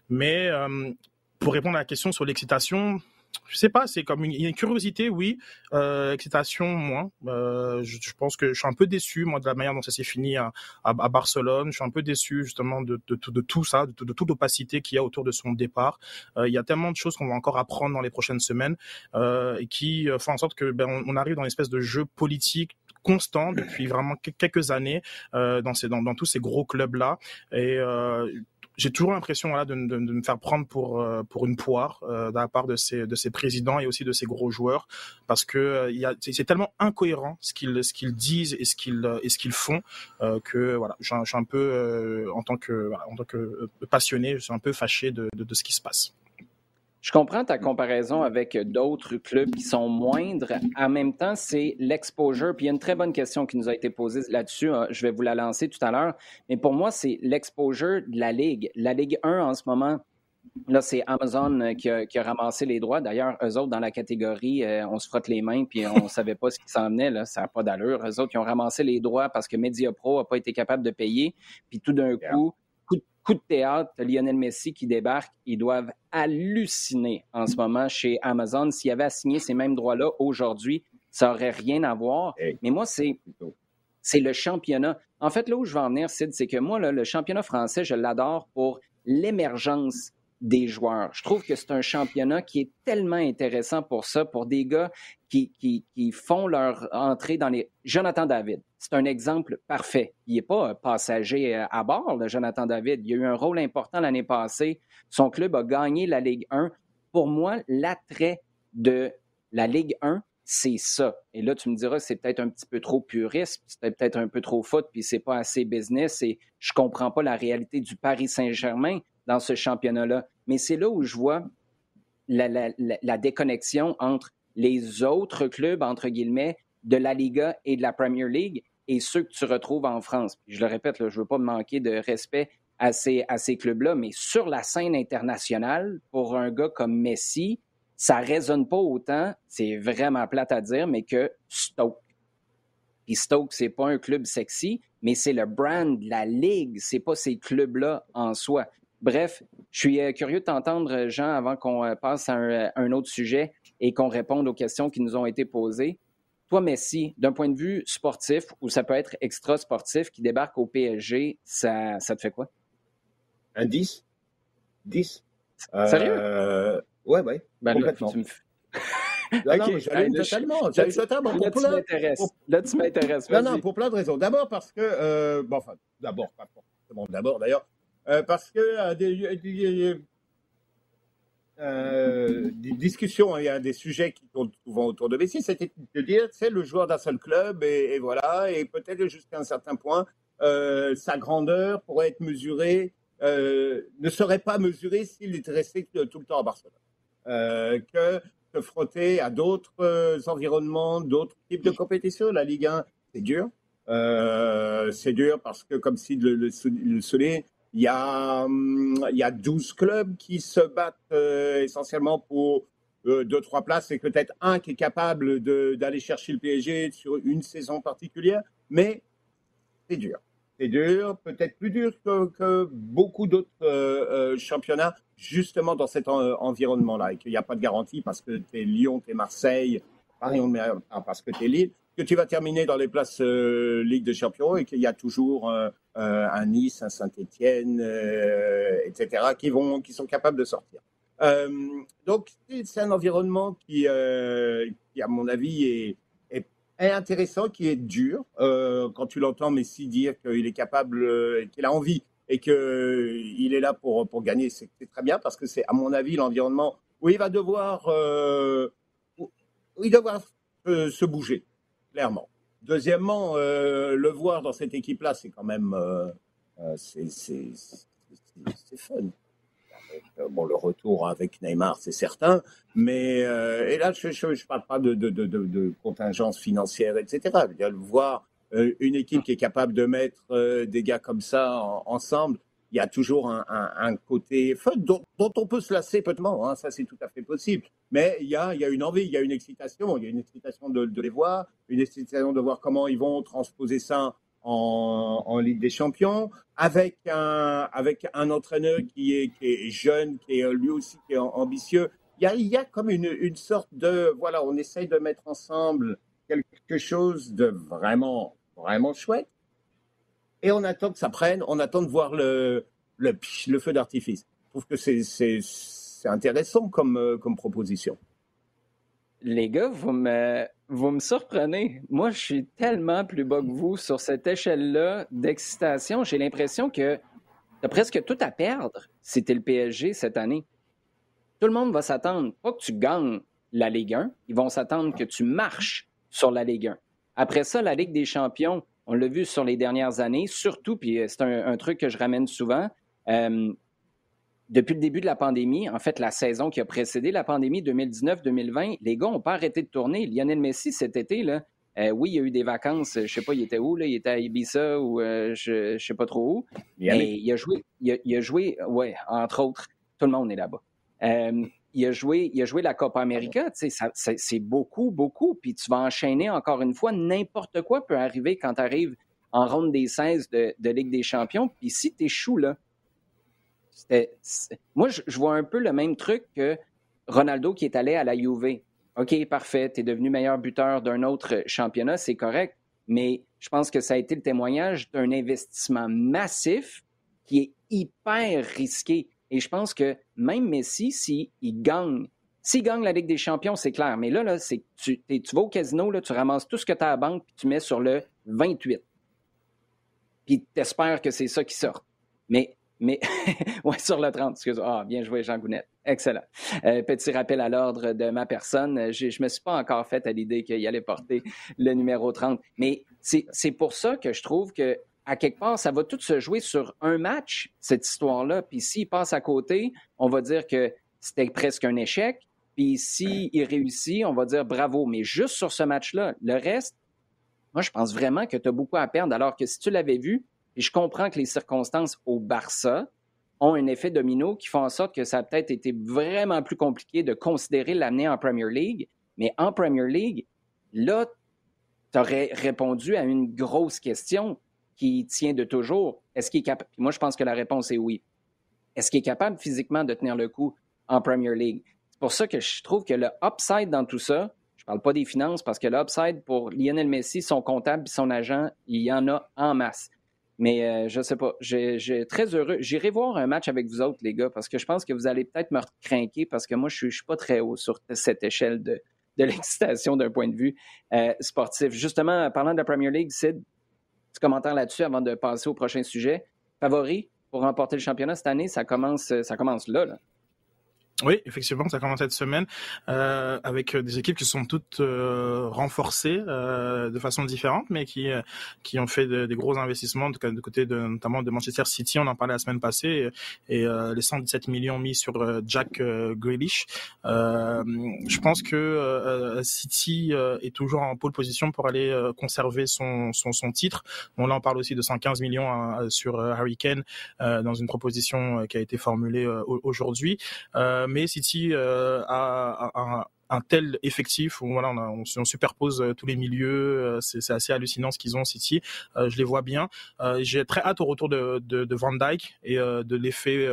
Mais euh, pour répondre à la question sur l'excitation, je sais pas, c'est comme une, une curiosité, oui, euh, excitation moins. Euh, je, pense que je suis un peu déçu moi de la manière dont ça s'est fini à, Barcelone. Je suis un peu déçu justement de, tout ça, de, toute l'opacité qu'il y a autour de son départ. Euh, il y a tellement de choses qu'on va encore apprendre dans les prochaines semaines euh, qui font en sorte que ben, on arrive dans une espèce de jeu politique constant depuis vraiment quelques années euh, dans, ces, dans, dans, tous ces gros clubs-là. Et euh, j'ai toujours l'impression voilà, de, de, me faire prendre pour, euh, pour une poire de la part de ces, de ces présidents et aussi de ces gros joueurs parce que c'est tellement incohérent ce qu'ils qu'ils disent et ce qu'ils qu'ils font que voilà, je, suis un peu en tant que en tant que passionné, je suis un peu fâché de, de ce qui se passe. Je comprends ta comparaison avec d'autres clubs qui sont moindres. En même temps, c'est l'exposure. Puis il y a une très bonne question qui nous a été posée là-dessus. Hein. Je vais vous la lancer tout à l'heure. Mais pour moi, c'est l'exposure de la Ligue. La Ligue 1 en ce moment, Là, c'est Amazon qui a, qui a, ramassé les droits. D'ailleurs, eux autres, dans la catégorie, euh, on se frotte les mains puis on ne savait pas ce qui s'en venait. Là, ça n'a pas d'allure. Eux autres, ils ont ramassé les droits parce que MediaPro n'a pas été capable de payer. Puis tout d'un coup, coup de théâtre, Lionel Messi qui débarque, ils doivent halluciner en ce moment chez Amazon. S'il avait assigné ces mêmes droits-là aujourd'hui, ça n'aurait rien à voir. Mais moi, c'est c'est le championnat. En fait, là où je veux en venir, Sid, c'est que moi, le championnat français, je l'adore pour l'émergence des joueurs. Je trouve que c'est un championnat qui est tellement intéressant pour ça, pour des gars qui, qui, qui font leur entrée dans les... Jonathan David, c'est un exemple parfait. Il n'est pas passager euh, à bord, le Jonathan David. Il a eu un rôle important l'année passée. Son club a gagné la Ligue 1. Pour moi, l'attrait de la Ligue 1, c'est ça. Et là, tu me diras, c'est peut-être un petit peu trop puriste, c'est peut-être un peu trop foot, puis c'est pas assez business, et je comprends pas la réalité du Paris Saint-Germain dans ce championnat-là. Mais c'est là où je vois la, déconnexion entre les autres clubs, entre guillemets, de la Liga et de la Premier League et ceux que tu retrouves en France. je le répète, je ne veux pas manquer de respect à ces, à ces clubs-là. Mais sur la scène internationale, pour un gars comme Messi, ça résonne pas autant, c'est vraiment plate à dire, mais que Stoke. Puis Stoke, c'est pas un club sexy, mais c'est le brand la ligue, c'est pas ces clubs-là en soi. Bref, je suis euh, curieux de t'entendre, Jean, avant qu'on euh, passe à un, autre sujet et qu'on réponde aux questions qui nous ont été posées. Toi, Messi, d'un point de vue sportif, ou ça peut être extra-sportif, qui débarque au PSG, ça, ça te fait quoi? Un 10. 10. Sérieux? Euh, ouais, ouais. Ben complètement. Là, non, j'allume totalement. Là, totalement. Là, tu m'intéresses. Là, tu m'intéresses. Non, non, pour plein de raisons. D'abord parce que, euh, bon, enfin, d'abord, pas forcément d'abord d'ailleurs, euh, parce que euh, des, des, euh, des, discussions, il y a des sujets qui tournent souvent autour de Messi, c'était de dire, c'est le joueur d'un seul club, et, voilà, et peut-être jusqu'à un certain point, euh, sa grandeur pourrait être mesurée, ne serait pas mesurée s'il était resté tout le temps à Barcelone. que se frotter à d'autres environnements, d'autres types de compétitions. La Ligue 1, c'est dur. C'est dur parce que, comme si le, le, le il y, a, hum, il y a 12 clubs qui se battent euh, essentiellement pour deux, trois places et peut-être un qui est capable d'aller chercher le PSG sur une saison particulière. Mais c'est dur. C'est dur, peut-être plus dur que, beaucoup d'autres championnats justement dans cet environnement-là et qu'il n'y a pas de garantie parce que tu es Lyon, tu es Marseille, parce que tu es Lille, que tu vas terminer dans les places euh, Ligue des Champions et qu'il y a toujours euh, euh, un Nice, un Saint-Etienne, etc., qui, vont, qui sont capables de sortir. donc, c'est un environnement qui, à mon avis, est, intéressant, qui est dur. quand tu l'entends Messi dire qu'il est capable, qu'il a envie et qu'il est là pour, pour gagner, c'est très bien parce que c'est, à mon avis, l'environnement où il va devoir, euh, où il va devoir euh, se bouger, clairement. Deuxièmement, euh, le voir dans cette équipe-là, c'est quand même c'est fun. Bon, le retour avec Neymar, c'est certain, mais et là, je ne parle pas de, de, de, de, contingence financière, etc. Je veux dire, voir euh, une équipe qui est capable de mettre euh, des gars comme ça ensemble, il y a toujours un, côté fun dont, on peut se lasser peut-être, hein, ça c'est tout à fait possible. Mais il y, a, une envie, il y a une excitation, il y a une excitation de, les voir, une excitation de voir comment ils vont transposer ça en, Ligue des Champions, avec un, entraîneur qui est, jeune, qui est lui aussi qui est ambitieux. Il y a, comme une sorte de, voilà, on essaye de mettre ensemble quelque chose de vraiment vraiment chouette. Et on attend que ça prenne, on attend de voir le, feu d'artifice. Je trouve que c'est intéressant comme, euh, comme proposition. Les gars, vous me, vous me surprenez. Moi, je suis tellement plus bas que vous sur cette échelle-là d'excitation. J'ai l'impression que tu as presque tout à perdre si tu le PSG cette année. Tout le monde va s'attendre, pas que tu gagnes la Ligue 1, ils vont s'attendre que tu marches sur la Ligue 1. Après ça, la Ligue des champions, on l'a vu sur les dernières années, surtout, puis euh, c'est un, truc que je ramène souvent. Euh, depuis le début de la pandémie, en fait, la saison qui a précédé la pandémie 2019-2020, les gars n'ont pas arrêté de tourner. Lionel Messi, cet été, là, euh, oui, il y a eu des vacances, je ne sais pas, il était où, là, il était à Ibiza ou je ne sais pas trop où. Mais il a joué, il a, joué, ouais, entre autres, tout le monde est là-bas il a joué, il a joué la Copa América, c'est beaucoup, beaucoup. Puis tu vas enchaîner encore une fois, n'importe quoi peut arriver quand tu arrives en ronde des 16 de, Ligue des Champions. Puis si tu échoues là, moi, je, vois un peu le même truc que Ronaldo qui est allé à la Juve. OK, parfait, tu es devenu meilleur buteur d'un autre championnat, c'est correct. Mais je pense que ça a été le témoignage d'un investissement massif qui est hyper risqué. Et je pense que même Messi, s'il gagne, s'il gagne la Ligue des Champions, c'est clair. Mais là, là c'est tu, tu vas au casino, là, tu ramasses tout ce que tu as à la banque, puis tu mets sur le 28. Puis tu espères que c'est ça qui sort. Mais, mais ouais, sur le 30, excuse Ah, bien joué, Jean Gounette. Excellent. Euh, petit rappel à l'ordre de ma personne. Je ne me suis pas encore fait à l'idée qu'il allait porter le numéro 30. Mais c'est pour ça que je trouve que à quelque part, ça va tout se jouer sur un match, cette histoire-là. Puis s'il passe à côté, on va dire que c'était presque un échec. Puis s'il réussit, on va dire bravo. Mais juste sur ce match-là, le reste, moi, je pense vraiment que tu as beaucoup à perdre. Alors que si tu l'avais vu, Et je comprends que les circonstances au Barça ont un effet domino qui font en sorte que ça a peut-être été vraiment plus compliqué de considérer l'amener en Premier League. Mais en Premier League, là, tu aurais répondu à une grosse question qui tient de toujours. Est-ce qu'il est capable? Moi, je pense que la réponse est oui. Est-ce qu'il est capable physiquement de tenir le coup en Premier League? C'est pour ça que je trouve que le upside dans tout ça, je ne parle pas des finances parce que l'upside pour Lionel Messi, son comptable et son agent, il y en a en masse. Mais euh, je ne sais pas. J'ai très heureux. J'irai voir un match avec vous autres, les gars, parce que je pense que vous allez peut-être me craquer parce que moi, je ne suis, pas très haut sur cette échelle de, de l'excitation d'un point de vue euh, sportif. Justement, parlant de la Premier League, Sid, petit commentaire là-dessus avant de passer au prochain sujet. Favori pour remporter le championnat cette année, ça commence, ça commence là. là. Oui, effectivement, ça commence cette semaine euh, avec des équipes qui sont toutes euh, renforcées euh, de façon différente, mais qui euh, qui ont fait de, des gros investissements de, de, côté de notamment de Manchester City. On en parlait la semaine passée et, et euh, les 117 millions mis sur Jack Grealish. je pense que City est toujours en pole position pour aller conserver son, son, son titre. Bon là, on parle aussi de 115 millions hein, sur Harry Kane dans une proposition qui a été formulée aujourd'hui. Euh, mais City euh, a, a, un tel effectif où voilà, on, on, superpose euh, tous les milieux. Euh, c'est assez hallucinant ce qu'ils ont City. Euh, je les vois bien. J'ai très hâte au retour de, de, de Van Dyke et de l'effet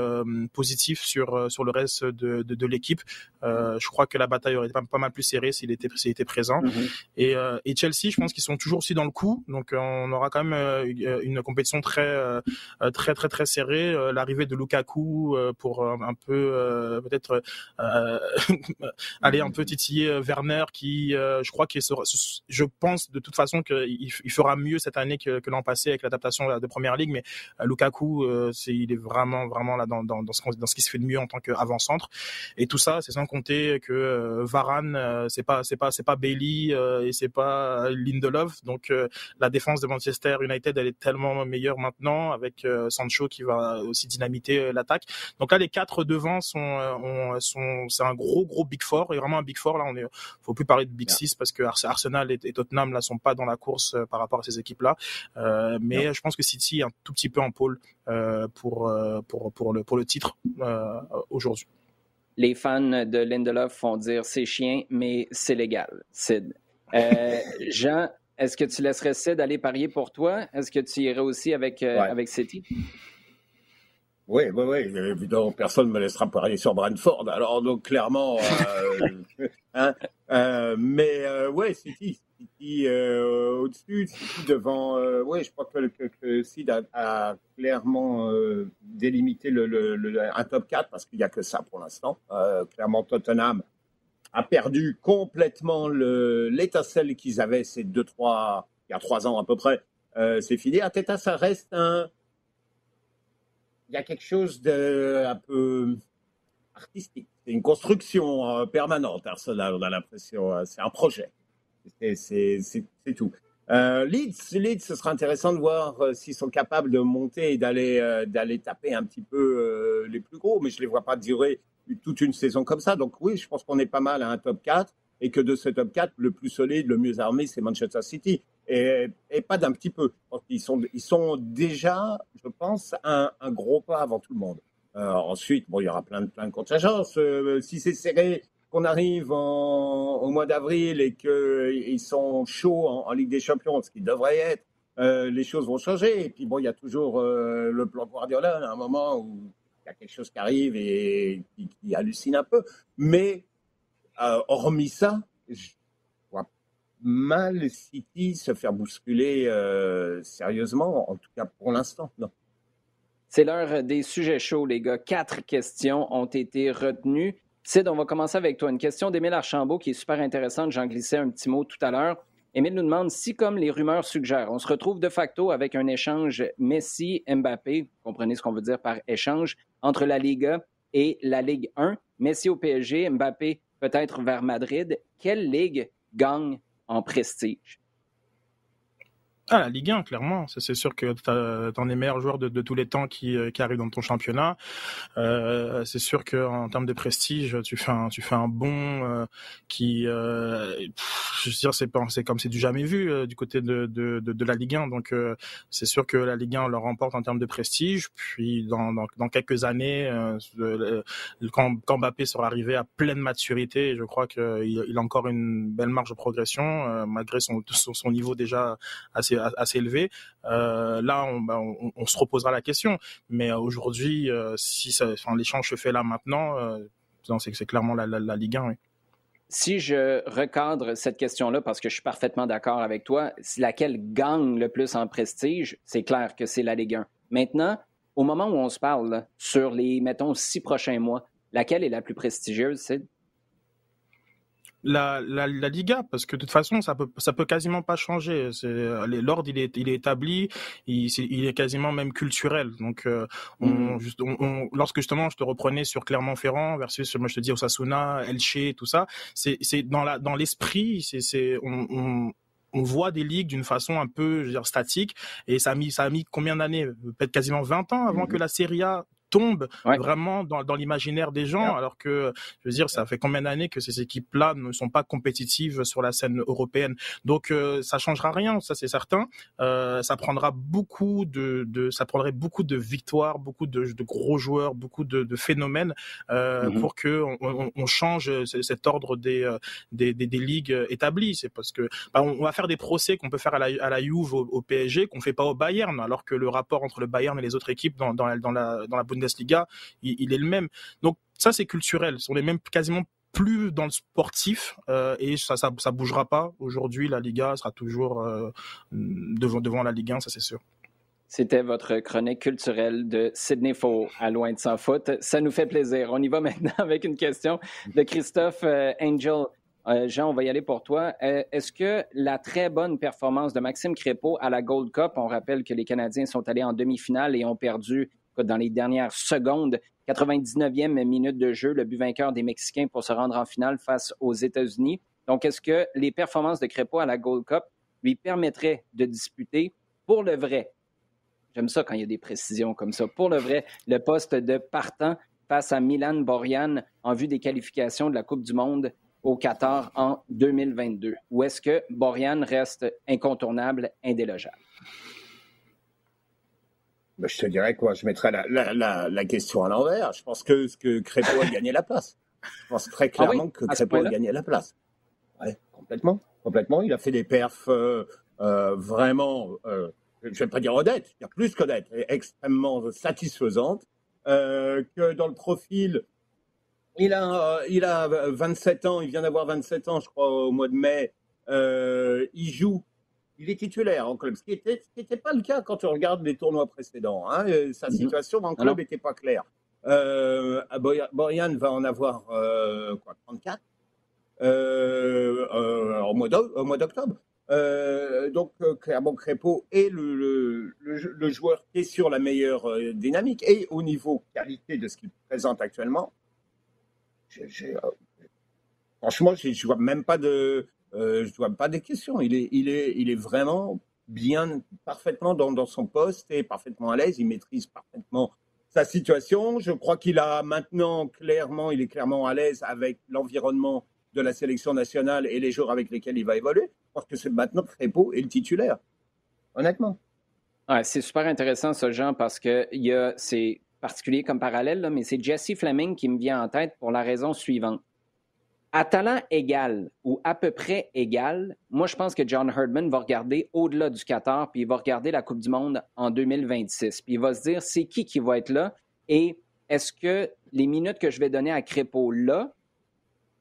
positif sur sur le reste de, de, de l'équipe. je crois que la bataille aurait été pas, pas mal plus serrée s'il était s'il était présent. Mm-hmm. Et, et Chelsea, je pense qu'ils sont toujours aussi dans le coup. Donc on aura quand même une compétition très très très très serrée. L'arrivée de Lukaku pour un peu peut-être aller un peu titiller euh, Werner qui, euh, je crois qu'il sera, je pense de toute façon qu'il il fera mieux cette année que, que l'an passé avec l'adaptation de Première Ligue, mais euh, Lukaku, c'est, il est vraiment, vraiment là dans, dans, dans, ce, dans ce qui se fait de mieux en tant qu'avant-centre. Et tout ça, c'est sans compter que Varane, c'est pas, c'est pas, c'est pas Bailey et c'est pas Lindelof. Donc la défense de Manchester United, elle est tellement meilleure maintenant avec Sancho qui va aussi dynamiter l'attaque. Donc là, les quatre devant sont, sont, c'est un gros, gros big four et vraiment un big fort. Là, on est, faut plus parler de Big Six parce que Arsenal et, Tottenham là sont pas dans la course euh, par rapport à ces équipes-là. Euh, mais je pense que City est un tout petit peu en pôle euh, pour, pour, pour, le, pour le titre aujourd'hui. Les fans de Lindelof font dire c'est chien, mais c'est légal, Sid. Jean, est-ce que tu laisserais Sid aller parier pour toi? Est-ce que tu irais aussi avec, avec City? Oui, oui, oui. Évidemment, personne ne me laissera parier sur Brentford. Alors, donc, clairement, euh, hein, euh, mais euh, ouais, City, City euh, au-dessus, City devant. Ouais, je crois que, que, que Sid a, a clairement délimité le, le, le, un top 4 parce qu'il n'y a que ça pour l'instant. clairement, Tottenham a perdu complètement l'étincelle qu'ils avaient ces deux, trois, il y a trois ans à peu près. C'est fini. Ateta, ça reste un il y a quelque chose de un peu artistique. C'est une construction euh, permanente, Arsenal, on a l'impression. Euh, c'est un projet. C'est tout. Euh, Leeds, Leeds, ce sera intéressant de voir euh, s'ils sont capables de monter et d'aller d'aller taper un petit peu les plus gros, mais je les vois pas durer toute une saison comme ça. Donc oui, je pense qu'on est pas mal à un top 4 et que de ce top 4, le plus solide, le mieux armé, c'est Manchester City et, pas d'un petit peu. Ils sont, ils sont déjà, je pense, un, gros pas avant tout le monde. Euh, ensuite, bon, il y aura plein de, plein de contingences. Euh, si c'est serré, qu'on arrive au mois d'avril et qu'ils sont chauds en, Ligue des Champions, ce qu'ils devraient être, euh, les choses vont changer. Et puis, bon, il y a toujours le plan Guardiola, à un moment où il y a quelque chose qui arrive et qui, qui hallucine un peu. Mais, euh, hormis ça, je, mal City se faire bousculer euh, sérieusement, en tout cas pour l'instant, non. C'est l'heure des sujets chauds, les gars. Quatre questions ont été retenues. Sid, on va commencer avec toi. Une question d'Émile Archambault qui est super intéressante. J'en glissais un petit mot tout à l'heure. Émile nous demande si, comme les rumeurs suggèrent, on se retrouve de facto avec un échange Messi-Mbappé, comprenez ce qu'on veut dire par échange, entre la Liga et la Ligue 1. Messi au PSG, Mbappé peut-être vers Madrid. Quelle ligue gagne en prestige? Ah, la Ligue 1, clairement. C'est sûr que tu as, les meilleurs joueurs de, tous les temps qui, euh, qui arrivent dans ton championnat. Euh, c'est sûr qu'en termes de prestige, tu fais un, tu fais un bon euh, qui, euh, je veux dire, c'est comme c'est du jamais vu euh, du côté de, de, de, la Ligue 1. Donc, c'est sûr que la Ligue 1 le remporte en termes de prestige. Puis, dans, dans, dans quelques années, quand, quand, Mbappé sera arrivé à pleine maturité, je crois qu'il il a encore une belle marge de progression, malgré son, son, son niveau déjà assez assez, élevé. Euh, là, bah, on, se reposera la question. Mais euh, aujourd'hui, euh, si l'échange se fait là maintenant, c'est clairement la, Ligue 1. Si je recadre cette question-là, parce que je suis parfaitement d'accord avec toi, laquelle gagne le plus en prestige, c'est clair que c'est la Ligue 1. Maintenant, au moment où on se parle, sur les, mettons, six prochains mois, laquelle est la plus prestigieuse, c'est la, la, la, Liga parce que de toute façon ça peut ça peut quasiment pas changer. L'ordre il est il est établi, il, il est quasiment même culturel. Donc euh, on, mm. juste, on, lorsque justement je te reprenais sur Clermont-Ferrand versus moi je te dis Osasuna, Elche, tout ça, c'est c'est dans la dans l'esprit, c'est c'est on, on on voit des ligues d'une façon un peu je veux dire, statique et ça a mis ça a mis combien d'années? Peut-être quasiment 20 ans avant mm. que la Serie A tombe vraiment dans, dans l'imaginaire des gens, alors que, je veux dire, ça fait combien d'années que ces équipes-là ne sont pas compétitives sur la scène européenne? Donc, euh, ça changera rien, ça c'est certain. Euh, ça prendra beaucoup de, de, ça prendrait beaucoup de victoires, beaucoup de, de gros joueurs, beaucoup de, de phénomènes euh, mm-hmm. pour que on, on, change cet ordre des, euh, des, des, des ligues établies. C'est parce que bah, on, va faire des procès qu'on peut faire à la, à la Juve, au, au PSG, qu'on fait pas au Bayern, alors que le rapport entre le Bayern et les autres équipes dans, dans, la, dans la, dans la Bundesliga, il, est le même. Donc ça, c'est culturel. On est même quasiment plus dans le sportif euh, et ça, ça, ça bougera pas. Aujourd'hui, la Liga sera toujours euh, devant, devant la Ligue 1, ça c'est sûr. C'était votre chronique culturelle de Sydney Faux à Loin de sans foot. Ça nous fait plaisir. On y va maintenant avec une question de Christophe euh, Angel. Jean, on va y aller pour toi. Est-ce que la très bonne performance de Maxime Crépeau à la Gold Cup, on rappelle que les Canadiens sont allés en demi-finale et ont perdu dans les dernières secondes. 99e minute de jeu, le but vainqueur des Mexicains pour se rendre en finale face aux États-Unis. Donc, est-ce que les performances de Crépeau à la Gold Cup lui permettraient de disputer? Pour le vrai, j'aime ça quand il y a des précisions comme ça, pour le vrai, le poste de partant face à Milan Borjan en vue des qualifications de la Coupe du Monde au Qatar en 2022? Ou est-ce que Borjan reste incontournable, indélogeable? Ben, je te dirais quoi, je mettrais la, la, la, question à l'envers. Je pense que, que Crépeau a gagné la place. Je pense très ah clairement que Crépeau a gagné la place. Ouais, complètement, complètement. Il a fait des perfs euh, euh, vraiment, euh, je ne vais pas dire honnêtes, il y a plus qu'honnêtes, extrêmement satisfaisantes. que dans le profil, il a, il a 27 ans, il vient d'avoir 27 ans, je crois, au mois de mai. il joue il est titulaire en club, ce qui n'était pas le cas quand on regarde les tournois précédents. Hein. Euh, sa mhm. situation en club n'était pas claire. Euh, Boyan va en avoir euh, quoi, 34 euh, au mois d'octobre. donc, clairement, Crépeau est le, le, joueur qui est sur la meilleure dynamique et au niveau qualité de ce qu'il présente actuellement. franchement, je ne vois même pas de, euh, je ne vois pas des questions. Il est, il est, il est vraiment bien, parfaitement dans, son poste et parfaitement à l'aise. Il maîtrise parfaitement sa situation. Je crois qu'il a maintenant clairement, il est clairement à l'aise avec l'environnement de la sélection nationale et les joueurs avec lesquels il va évoluer. Parce que c'est maintenant Crépeau est le titulaire. Honnêtement. C'est super intéressant ce Jean parce que y a, c'est particulier comme parallèle, mais c'est Jesse Fleming qui me vient en tête pour la raison suivante à talent égal ou à peu près égal, moi, je pense que John Herdman va regarder au-delà du Qatar, puis il va regarder la Coupe du Monde en 2026. Puis il va se dire, c'est qui qui va être là? Et est-ce que les minutes que je vais donner à Crépeau là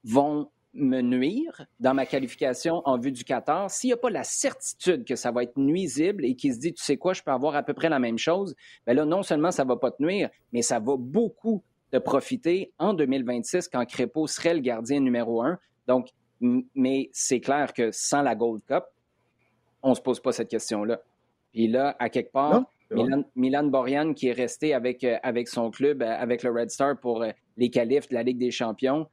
vont me nuire dans ma qualification en vue du Qatar, s'il n'y a pas la certitude que ça va être nuisible et qu'il se dit, tu sais quoi, je peux avoir à peu près la même chose, bien là, non seulement ça ne va pas te nuire, mais ça va beaucoup de profiter en 2026 quand Crépeau serait le gardien numéro un. Donc, mais c'est clair que sans la Gold Cup, on ne se pose pas cette question-là. Puis là, à quelque part, Milan, Milan, Borjan, qui est resté avec, euh, avec son club, euh, avec le Red Star pour euh, les qualifs de la Ligue des Champions,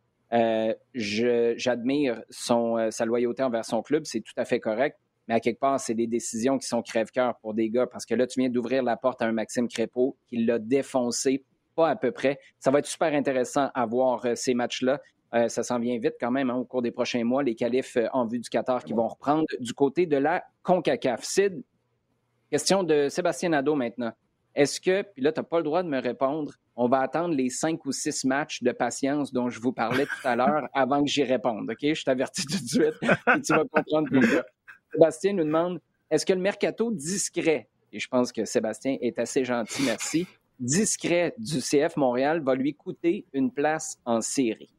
j'admire sa loyauté envers son club, c'est tout à fait correct. mais à quelque part, c'est des décisions qui sont crève-cœur pour des gars parce que là, tu viens d'ouvrir la porte à un Maxime Crépeau qui l'a défoncé, pas à peu près. Ça va être super intéressant à voir euh, ces matchs-là. Euh, ça s'en vient vite quand même hein, au cours des prochains mois, les qualifs euh, en vue du Qatar qui vont reprendre du côté de la CONCACAF. Sid, question de Sébastien Nadeau maintenant. Est-ce que, puis là, tu n'as pas le droit de me répondre, on va attendre les cinq ou six matchs de patience dont je vous parlais tout à l'heure avant que j'y réponde, OK? Je t'avertis tout de suite et tu vas comprendre pourquoi. Sébastien nous demande, est-ce que le mercato discret, et je pense que Sébastien est assez gentil, merci, discret du CF Montréal va lui coûter une place en série?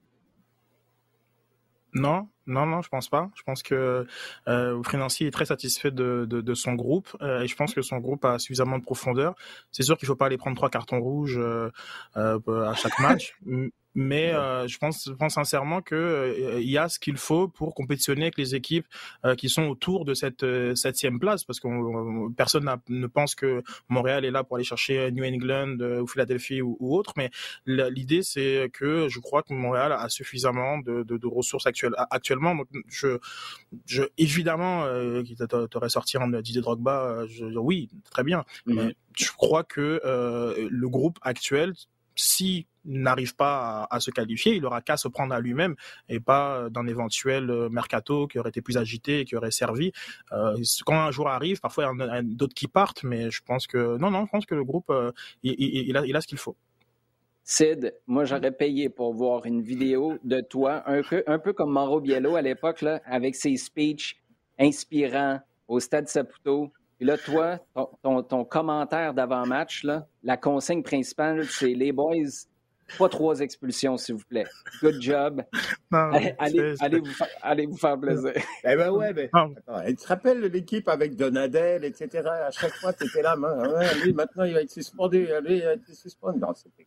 Non, non, non, je pense pas. Je pense que euh, financier est très satisfait de, de, de son groupe euh, et je pense que son groupe a suffisamment de profondeur. C'est sûr qu'il faut pas aller prendre trois cartons rouges euh, euh à chaque match, mais euh, je pense, je pense sincèrement que euh, il y a ce qu'il faut pour compétitionner avec les équipes euh, qui sont autour de cette septième place, parce que personne ne pense que Montréal est là pour aller chercher New England ou Philadelphie ou, ou autre, mais l'idée c'est que je crois que Montréal a suffisamment de, de, de ressources actuelles. Actuellement, je, je évidemment, euh, qui t'aurait sorti un Didier Drogba, je, oui, très bien, mm-hmm. mais je crois que le groupe actuel si n'arrive pas à, se qualifier, il aura qu'à se prendre à lui-même et pas d'un éventuel euh, mercato qui aurait été plus agité et qui aurait servi. Euh, quand un jour arrive, parfois il y en a d'autres qui partent, mais je pense que non, non, je pense que le groupe euh, il, a, il a ce qu'il faut. Sid, moi j'aurais payé pour voir une vidéo de toi, un peu, un peu comme Mauro Biello à l'époque, avec ses speeches inspirants au Stade Saputo, puis là, toi, ton, commentaire d'avant-match, la consigne principale, c'est les boys, pas trois expulsions, s'il vous plaît. Good job. allez, vous, faire plaisir. Eh ben ouais, mais tu te rappelles l'équipe avec Donadel, etc. À chaque fois, tu étais là, lui, maintenant, il va être suspendu. Lui, il va être suspendu. Non, c'était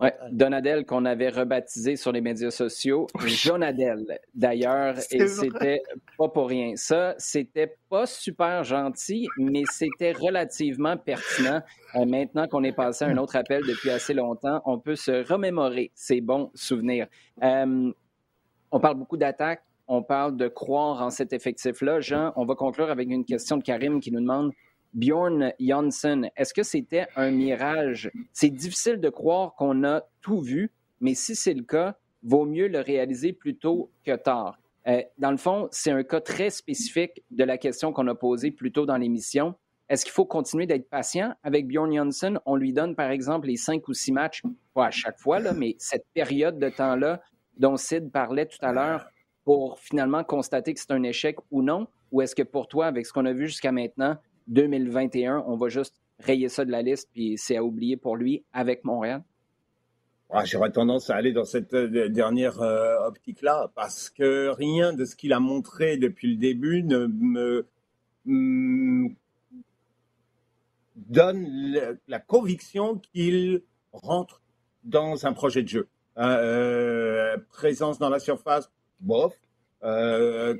Ouais, Donadel qu'on avait rebaptisé sur les médias sociaux, Jonadel d'ailleurs, et c'était pas pour rien. Ça, c'était pas super gentil, mais c'était relativement pertinent. Euh, maintenant qu'on est passé à un autre appel depuis assez longtemps, on peut se remémorer ces bons souvenirs. Euh, on parle beaucoup d'attaques, on parle de croire en cet effectif-là. Jean, on va conclure avec une question de Karim qui nous demande Bjorn Janssen, est-ce que c'était un mirage? C'est difficile de croire qu'on a tout vu, mais si c'est le cas, vaut mieux le réaliser plus tôt que tard. Euh, dans le fond, c'est un cas très spécifique de la question qu'on a posée plus tôt dans l'émission. Est-ce qu'il faut continuer d'être patient? Avec Bjorn Janssen? On lui donne, par exemple, les cinq ou six matchs, pas à chaque fois, là, mais cette période de temps-là dont Sid parlait tout à l'heure pour finalement constater que c'est un échec ou non? Ou est-ce que pour toi, avec ce qu'on a vu jusqu'à maintenant, 2021, on va juste rayer ça de la liste, puis c'est à oublier pour lui avec Montréal? Ah, j'aurais tendance à aller dans cette euh, dernière euh, optique-là, parce que rien de ce qu'il a montré depuis le début ne me, donne la conviction qu'il rentre dans un projet de jeu. Euh, présence dans la surface, bof.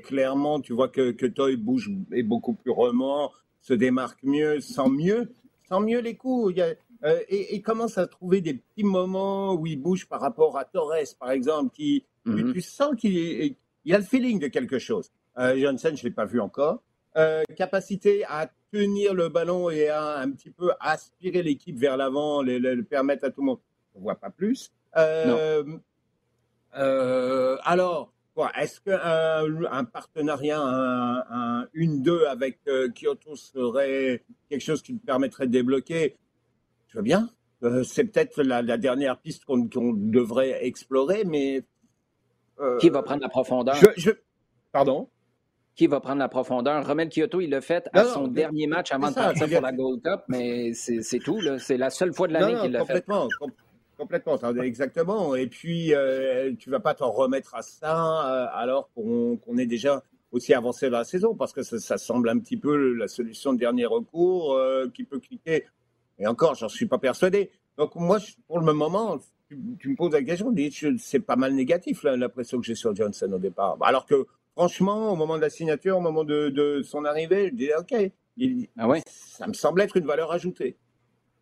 clairement, tu vois que, que Toy bouge est beaucoup plus remords se démarque mieux, sent mieux, sent mieux les coups. Il euh, et, commence à trouver des petits moments où il bouge par rapport à Torres, par exemple, qui mhm. tu sens qu'il a le feeling de quelque chose. Euh, Johnson, je l'ai pas vu encore. Euh, capacité à tenir le ballon et à un petit peu aspirer l'équipe vers l'avant, le, le, permettre à tout le monde. On voit pas plus. Euh, est-ce qu'un un partenariat, un, une deux avec euh, Kyoto serait quelque chose qui me permettrait de débloquer? Je veux bien. Euh, c'est peut-être la, dernière piste qu'on devrait explorer, mais. Euh, qui va prendre la profondeur? je, Pardon? Qui va prendre la profondeur? Romel Kyoto, il l'a fait à son dernier match avant de partir pour la Gold Cup, mais c'est tout. C'est la seule fois de l'année qu'il l'a fait. Complètement. Complètement, exactement. Et puis, euh, tu vas pas t'en remettre à ça euh, alors qu'on est déjà aussi avancé dans la saison, parce que ça, semble un petit peu la solution de dernier recours euh, qui peut cliquer. Et encore, j'en suis pas persuadé. Donc moi, pour le moment, tu, me poses la question, c'est pas mal négatif l'impression que j'ai sur Johnson au départ. Alors que franchement, au moment de la signature, au moment de, son arrivée, je disais ok, il, ah ouais. ça me semble être une valeur ajoutée.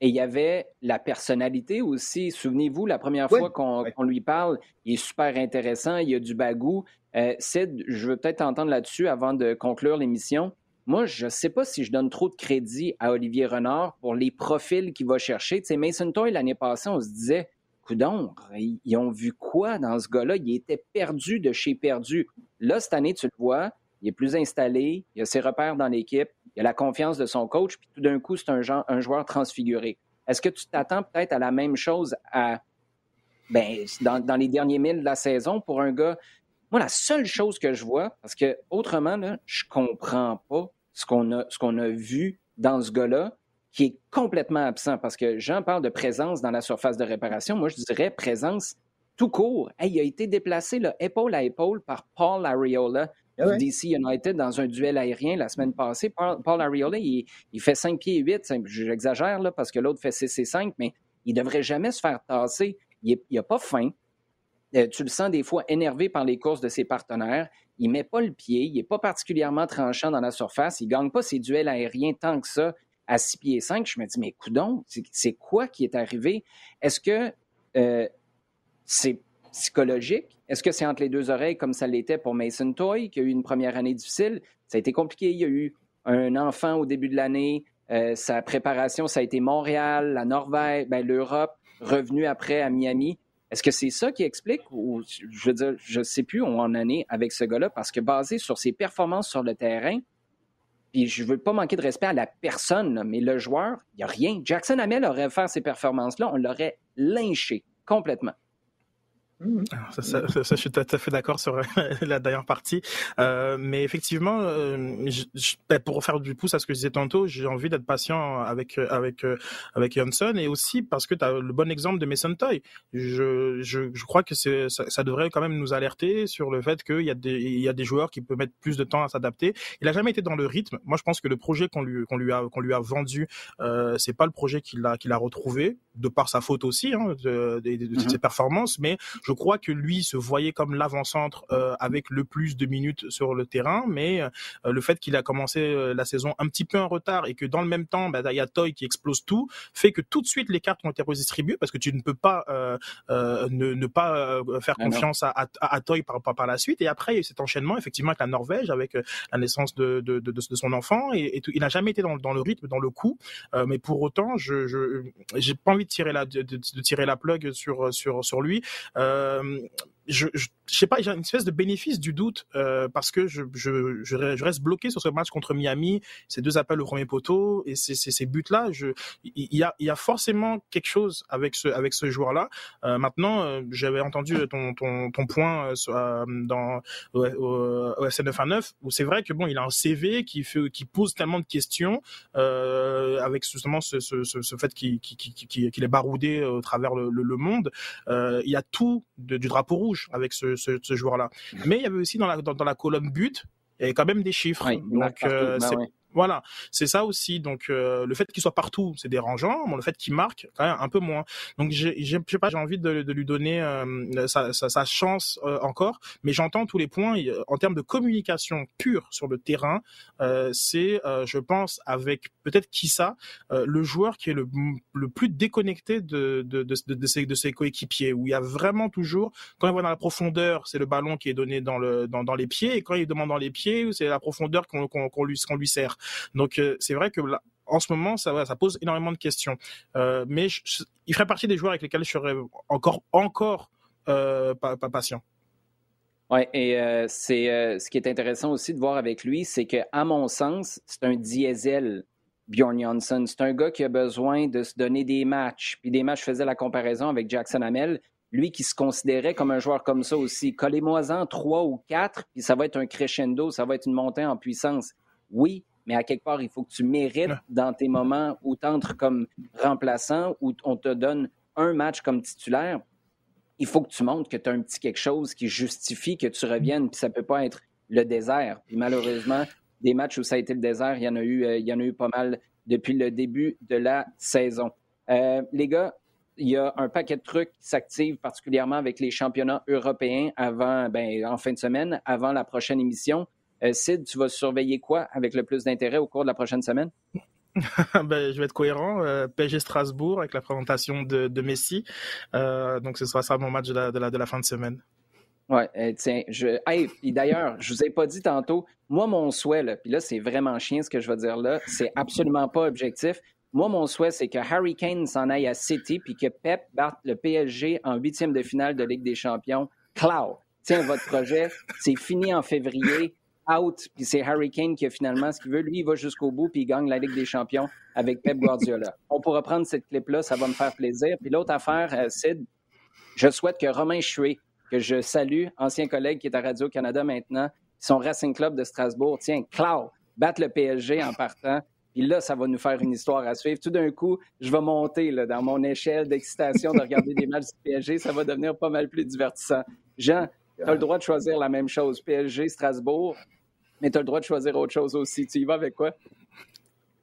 Et il y avait la personnalité aussi. Souvenez-vous, la première fois qu'on lui parle, il est super intéressant, il y a du bagou. Euh, Sid, je veux peut-être entendre là-dessus avant de conclure l'émission. Moi, je ne sais pas si je donne trop de crédit à Olivier Renard pour les profils qu'il va chercher. Tu sais, Mason Toy, l'année passée, on se disait, coudon, ils ont vu quoi dans ce gars-là? Il était perdu de chez perdu. Là, cette année, tu le vois, il est plus installé, il a ses repères dans l'équipe, il a la confiance de son coach, puis tout d'un coup, c'est un, joueur transfiguré. Est-ce que tu t'attends peut-être à la même chose à, ben, dans, les derniers milles de la saison pour un gars? Moi, la seule chose que je vois, parce que autrement, là, je comprends pas ce qu'on a, vu dans ce gars-là, qui est complètement absent, parce que Jean parle de présence dans la surface de réparation. Moi, je dirais présence tout court. il a été déplacé épaule à épaule par Paul Ariola ah DC United dans un duel aérien la semaine passée. Paul, Paul il, fait 5 pieds 8. J'exagère là, parce que l'autre fait 6 et 5, mais il ne devrait jamais se faire tasser. Il n'a pas faim. Euh, tu le sens des fois énervé par les courses de ses partenaires. Il ne met pas le pied. Il n'est pas particulièrement tranchant dans la surface. Il ne gagne pas ses duels aériens tant que ça à 6 pieds 5. Je me dis, mais coudon, c'est quoi qui est arrivé? Est-ce que euh, c'est psychologique? Est-ce que c'est entre les deux oreilles comme ça l'était pour Mason Toy, qui a eu une première année difficile? Ça a été compliqué. Il y a eu un enfant au début de l'année. Euh, sa préparation, ça a été Montréal, la Norvège, ben, l'Europe, revenu après à Miami. Est-ce que c'est ça qui explique ou je veux dire, je sais plus où on en est avec ce gars-là parce que basé sur ses performances sur le terrain, puis je ne veux pas manquer de respect à la personne, mais le joueur, il n'y a rien. Jackson Hamel aurait fait ces performances-là, on l'aurait lynché complètement. Mmh. Ça, ça, ça, je suis tout à fait d'accord sur la dernière partie. Euh, mais effectivement, euh, je, ben, pour faire du pouce à ce que je disais tantôt, j'ai envie d'être patient avec avec avec Johnson et aussi parce que tu as le bon exemple de Mason Toy. Je, je, je crois que c'est ça, ça, devrait quand même nous alerter sur le fait qu'il y a des il y a des joueurs qui peuvent mettre plus de temps à s'adapter. Il a jamais été dans le rythme. Moi, je pense que le projet qu'on lui qu'on lui a qu'on lui a vendu, euh, c'est pas le projet qu'il a qu'il a retrouvé de par sa faute aussi hein, de, de, de, mmh ses performances, mais je crois que lui se voyait comme l'avant-centre euh, avec le plus de minutes sur le terrain, mais euh, le fait qu'il a commencé euh, la saison un petit peu en retard et que dans le même temps, bah, il y a Toy qui explose tout, fait que tout de suite les cartes ont été redistribuées parce que tu ne peux pas ne, ne, pas faire ah confiance à, à, Toy par, par, la suite. Et après, il y a eu cet enchaînement effectivement avec la Norvège, avec la naissance de, de, de, de son enfant, et, tout. il n'a jamais été dans, dans, le rythme, dans le coup, mais pour autant, je j'ai pas envie de tirer la de, de, tirer la plug sur sur sur lui. Euh, je, je, sais pas, j'ai une espèce de bénéfice du doute euh, parce que je, je, je, reste bloqué sur ce match contre Miami, ces deux appels au premier poteau et ces, ces, ces buts-là. Il y a, y a forcément quelque chose avec ce, avec ce joueur-là. Euh, maintenant, euh, j'avais entendu ton, ton, ton point euh, euh dans au, au, SN9 où c'est vrai que bon, il a un CV qui, fait, qui pose tellement de questions avec justement ce, ce, ce, fait qu'il qu'il est baroudé au travers le, le, le monde. il y a tout du drapeau rouge avec ce, ce, joueur-là. Mais il y avait aussi dans la, dans, la colonne but, il y avait quand même des chiffres. Donc, euh, bah voilà, c'est ça aussi. Donc euh, le fait qu'il soit partout, c'est dérangeant. mais le fait qu'il marque, quand même un peu moins. Donc j'ai, je sais pas, j'ai envie de, de, lui donner euh, sa, sa, sa, chance euh, encore. Mais j'entends tous les points en termes de communication pure sur le terrain. c'est, je pense, avec peut-être Kissa, le joueur qui est le, le plus déconnecté de de, de, de, ses, de ses coéquipiers, où il y a vraiment toujours, quand il va dans la profondeur, c'est le ballon qui est donné dans le dans, dans les pieds, et quand il demande dans les pieds, c'est la profondeur qu'on, qu'on, lui qu'on lui sert. Donc euh, c'est vrai que en ce moment, ça, pose énormément de questions. Euh, mais il ferait partie des joueurs avec lesquels je serais encore, encore euh, pas, patient. Oui, et c'est ce qui est intéressant aussi de voir avec lui, c'est que à mon sens, c'est un diesel. Bjorn Johnson, c'est un gars qui a besoin de se donner des matchs. Puis des matchs, je la comparaison avec Jackson Hamel, lui qui se considérait comme un joueur comme ça aussi. Collez-moi-en trois ou quatre, puis ça va être un crescendo, ça va être une montée en puissance. Oui, mais à quelque part, il faut que tu mérites dans tes moments où tu entres comme remplaçant, où on te donne un match comme titulaire. Il faut que tu montres que tu as un petit quelque chose qui justifie que tu reviennes, puis ça peut pas être le désert. Puis malheureusement, des matchs où ça a été le désert, il y en a eu, euh, il y en a eu pas mal depuis le début de la saison. Euh, les gars, il y a un paquet de trucs qui s'activent particulièrement avec les championnats européens avant, ben, en fin de semaine, avant la prochaine émission. Euh, Sid, tu vas surveiller quoi avec le plus d'intérêt au cours de la prochaine semaine? ben, je vais être cohérent. Euh, PSG Strasbourg avec la présentation de, de Messi. Euh, donc ce sera ça mon match de la, de la, de la fin de semaine. Ouais, eh, tiens, je. Hey, d'ailleurs, je vous ai pas dit tantôt, moi, mon souhait, là, puis là, c'est vraiment chien ce que je vais dire là, c'est absolument pas objectif. Moi, mon souhait, c'est que Harry Kane s'en aille à City puis que Pep batte le PSG en huitième de finale de Ligue des Champions. Cloud, tiens, votre projet, c'est fini en février out, puis c'est Harry Kane qui a finalement ce qu'il veut. Lui, il va jusqu'au bout, puis il gagne la Ligue des Champions avec Pep Guardiola. On pourra prendre cette clip-là, ça va me faire plaisir. Puis l'autre affaire, euh, Sid, je souhaite que Romain Chouet, que je salue, ancien collègue qui est à Radio-Canada maintenant, son Racing Club de Strasbourg, tiens, Cloud, batte le PSG en partant. Puis là, ça va nous faire une histoire à suivre. Tout d'un coup, je vais monter là, dans mon échelle d'excitation de regarder des matchs du PSG. Ça va devenir pas mal plus divertissant. Jean, tu as le droit de choisir la même chose. PSG, Strasbourg mais tu as le droit de choisir autre chose aussi. Tu y vas avec quoi?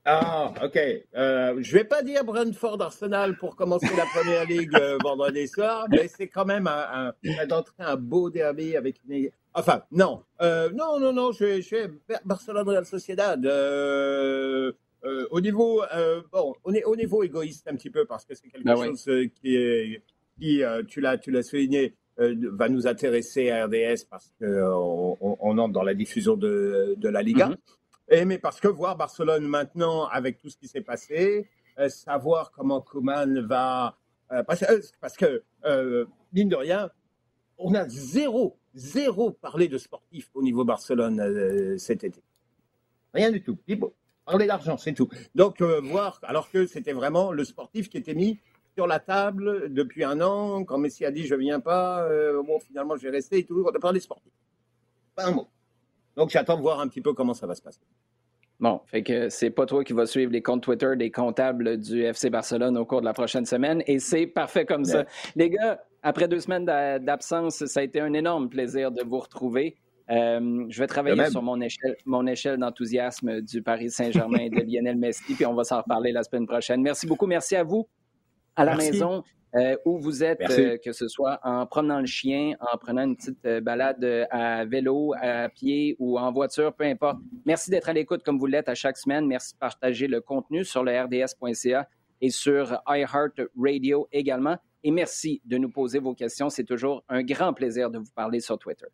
Ah, OK. Euh, je vais pas dire Brentford Arsenal pour commencer la première ligue euh, vendredi soir, mais c'est quand même un, d'entrer un beau derby avec une. Enfin, non. Euh, non, non, non, je, je vais Barcelone Real Sociedad. Euh, au niveau, bon, on est au niveau égoïste un petit peu parce que c'est quelque ben chose qui est, qui, tu l'as, tu l'as souligné, va nous intéresser à RDS parce qu'on on, entre dans la diffusion de, de la Liga. Mhm. Et, mais parce que voir Barcelone maintenant, avec tout ce qui s'est passé, euh, savoir comment Koeman va... Euh, parce, parce, que, mine de rien, on a zéro, zéro parlé de sportif au niveau Barcelone cet été. Rien du tout. Parler d'argent, c'est tout. Donc, voir, alors que c'était vraiment le sportif qui était mis sur la table depuis un an. Quand Messi a dit je viens pas, euh, bon, finalement, je vais rester et tout. On a parlé sportif. Pas un mot. Donc, j'attends de voir un petit peu comment ça va se passer. Bon, fait que c'est pas toi qui vas suivre les comptes Twitter des comptables du FC Barcelone au cours de la prochaine semaine et c'est parfait comme ça. Les gars, après deux semaines d'absence, ça a été un énorme plaisir de vous retrouver. Euh, je vais travailler sur mon échelle, mon échelle d'enthousiasme du Paris Saint-Germain et de Lionel Messi, puis on va s'en reparler la semaine prochaine. Merci beaucoup. Merci à vous à la maison euh, où vous êtes, euh, que ce soit en promenant le chien, en prenant une petite euh, balade à vélo, à pied ou en voiture, peu importe. Merci d'être à l'écoute comme vous l'êtes à chaque semaine. Merci de partager le contenu sur le rds.ca et sur iHeartRadio également. Et merci de nous poser vos questions. C'est toujours un grand plaisir de vous parler sur Twitter.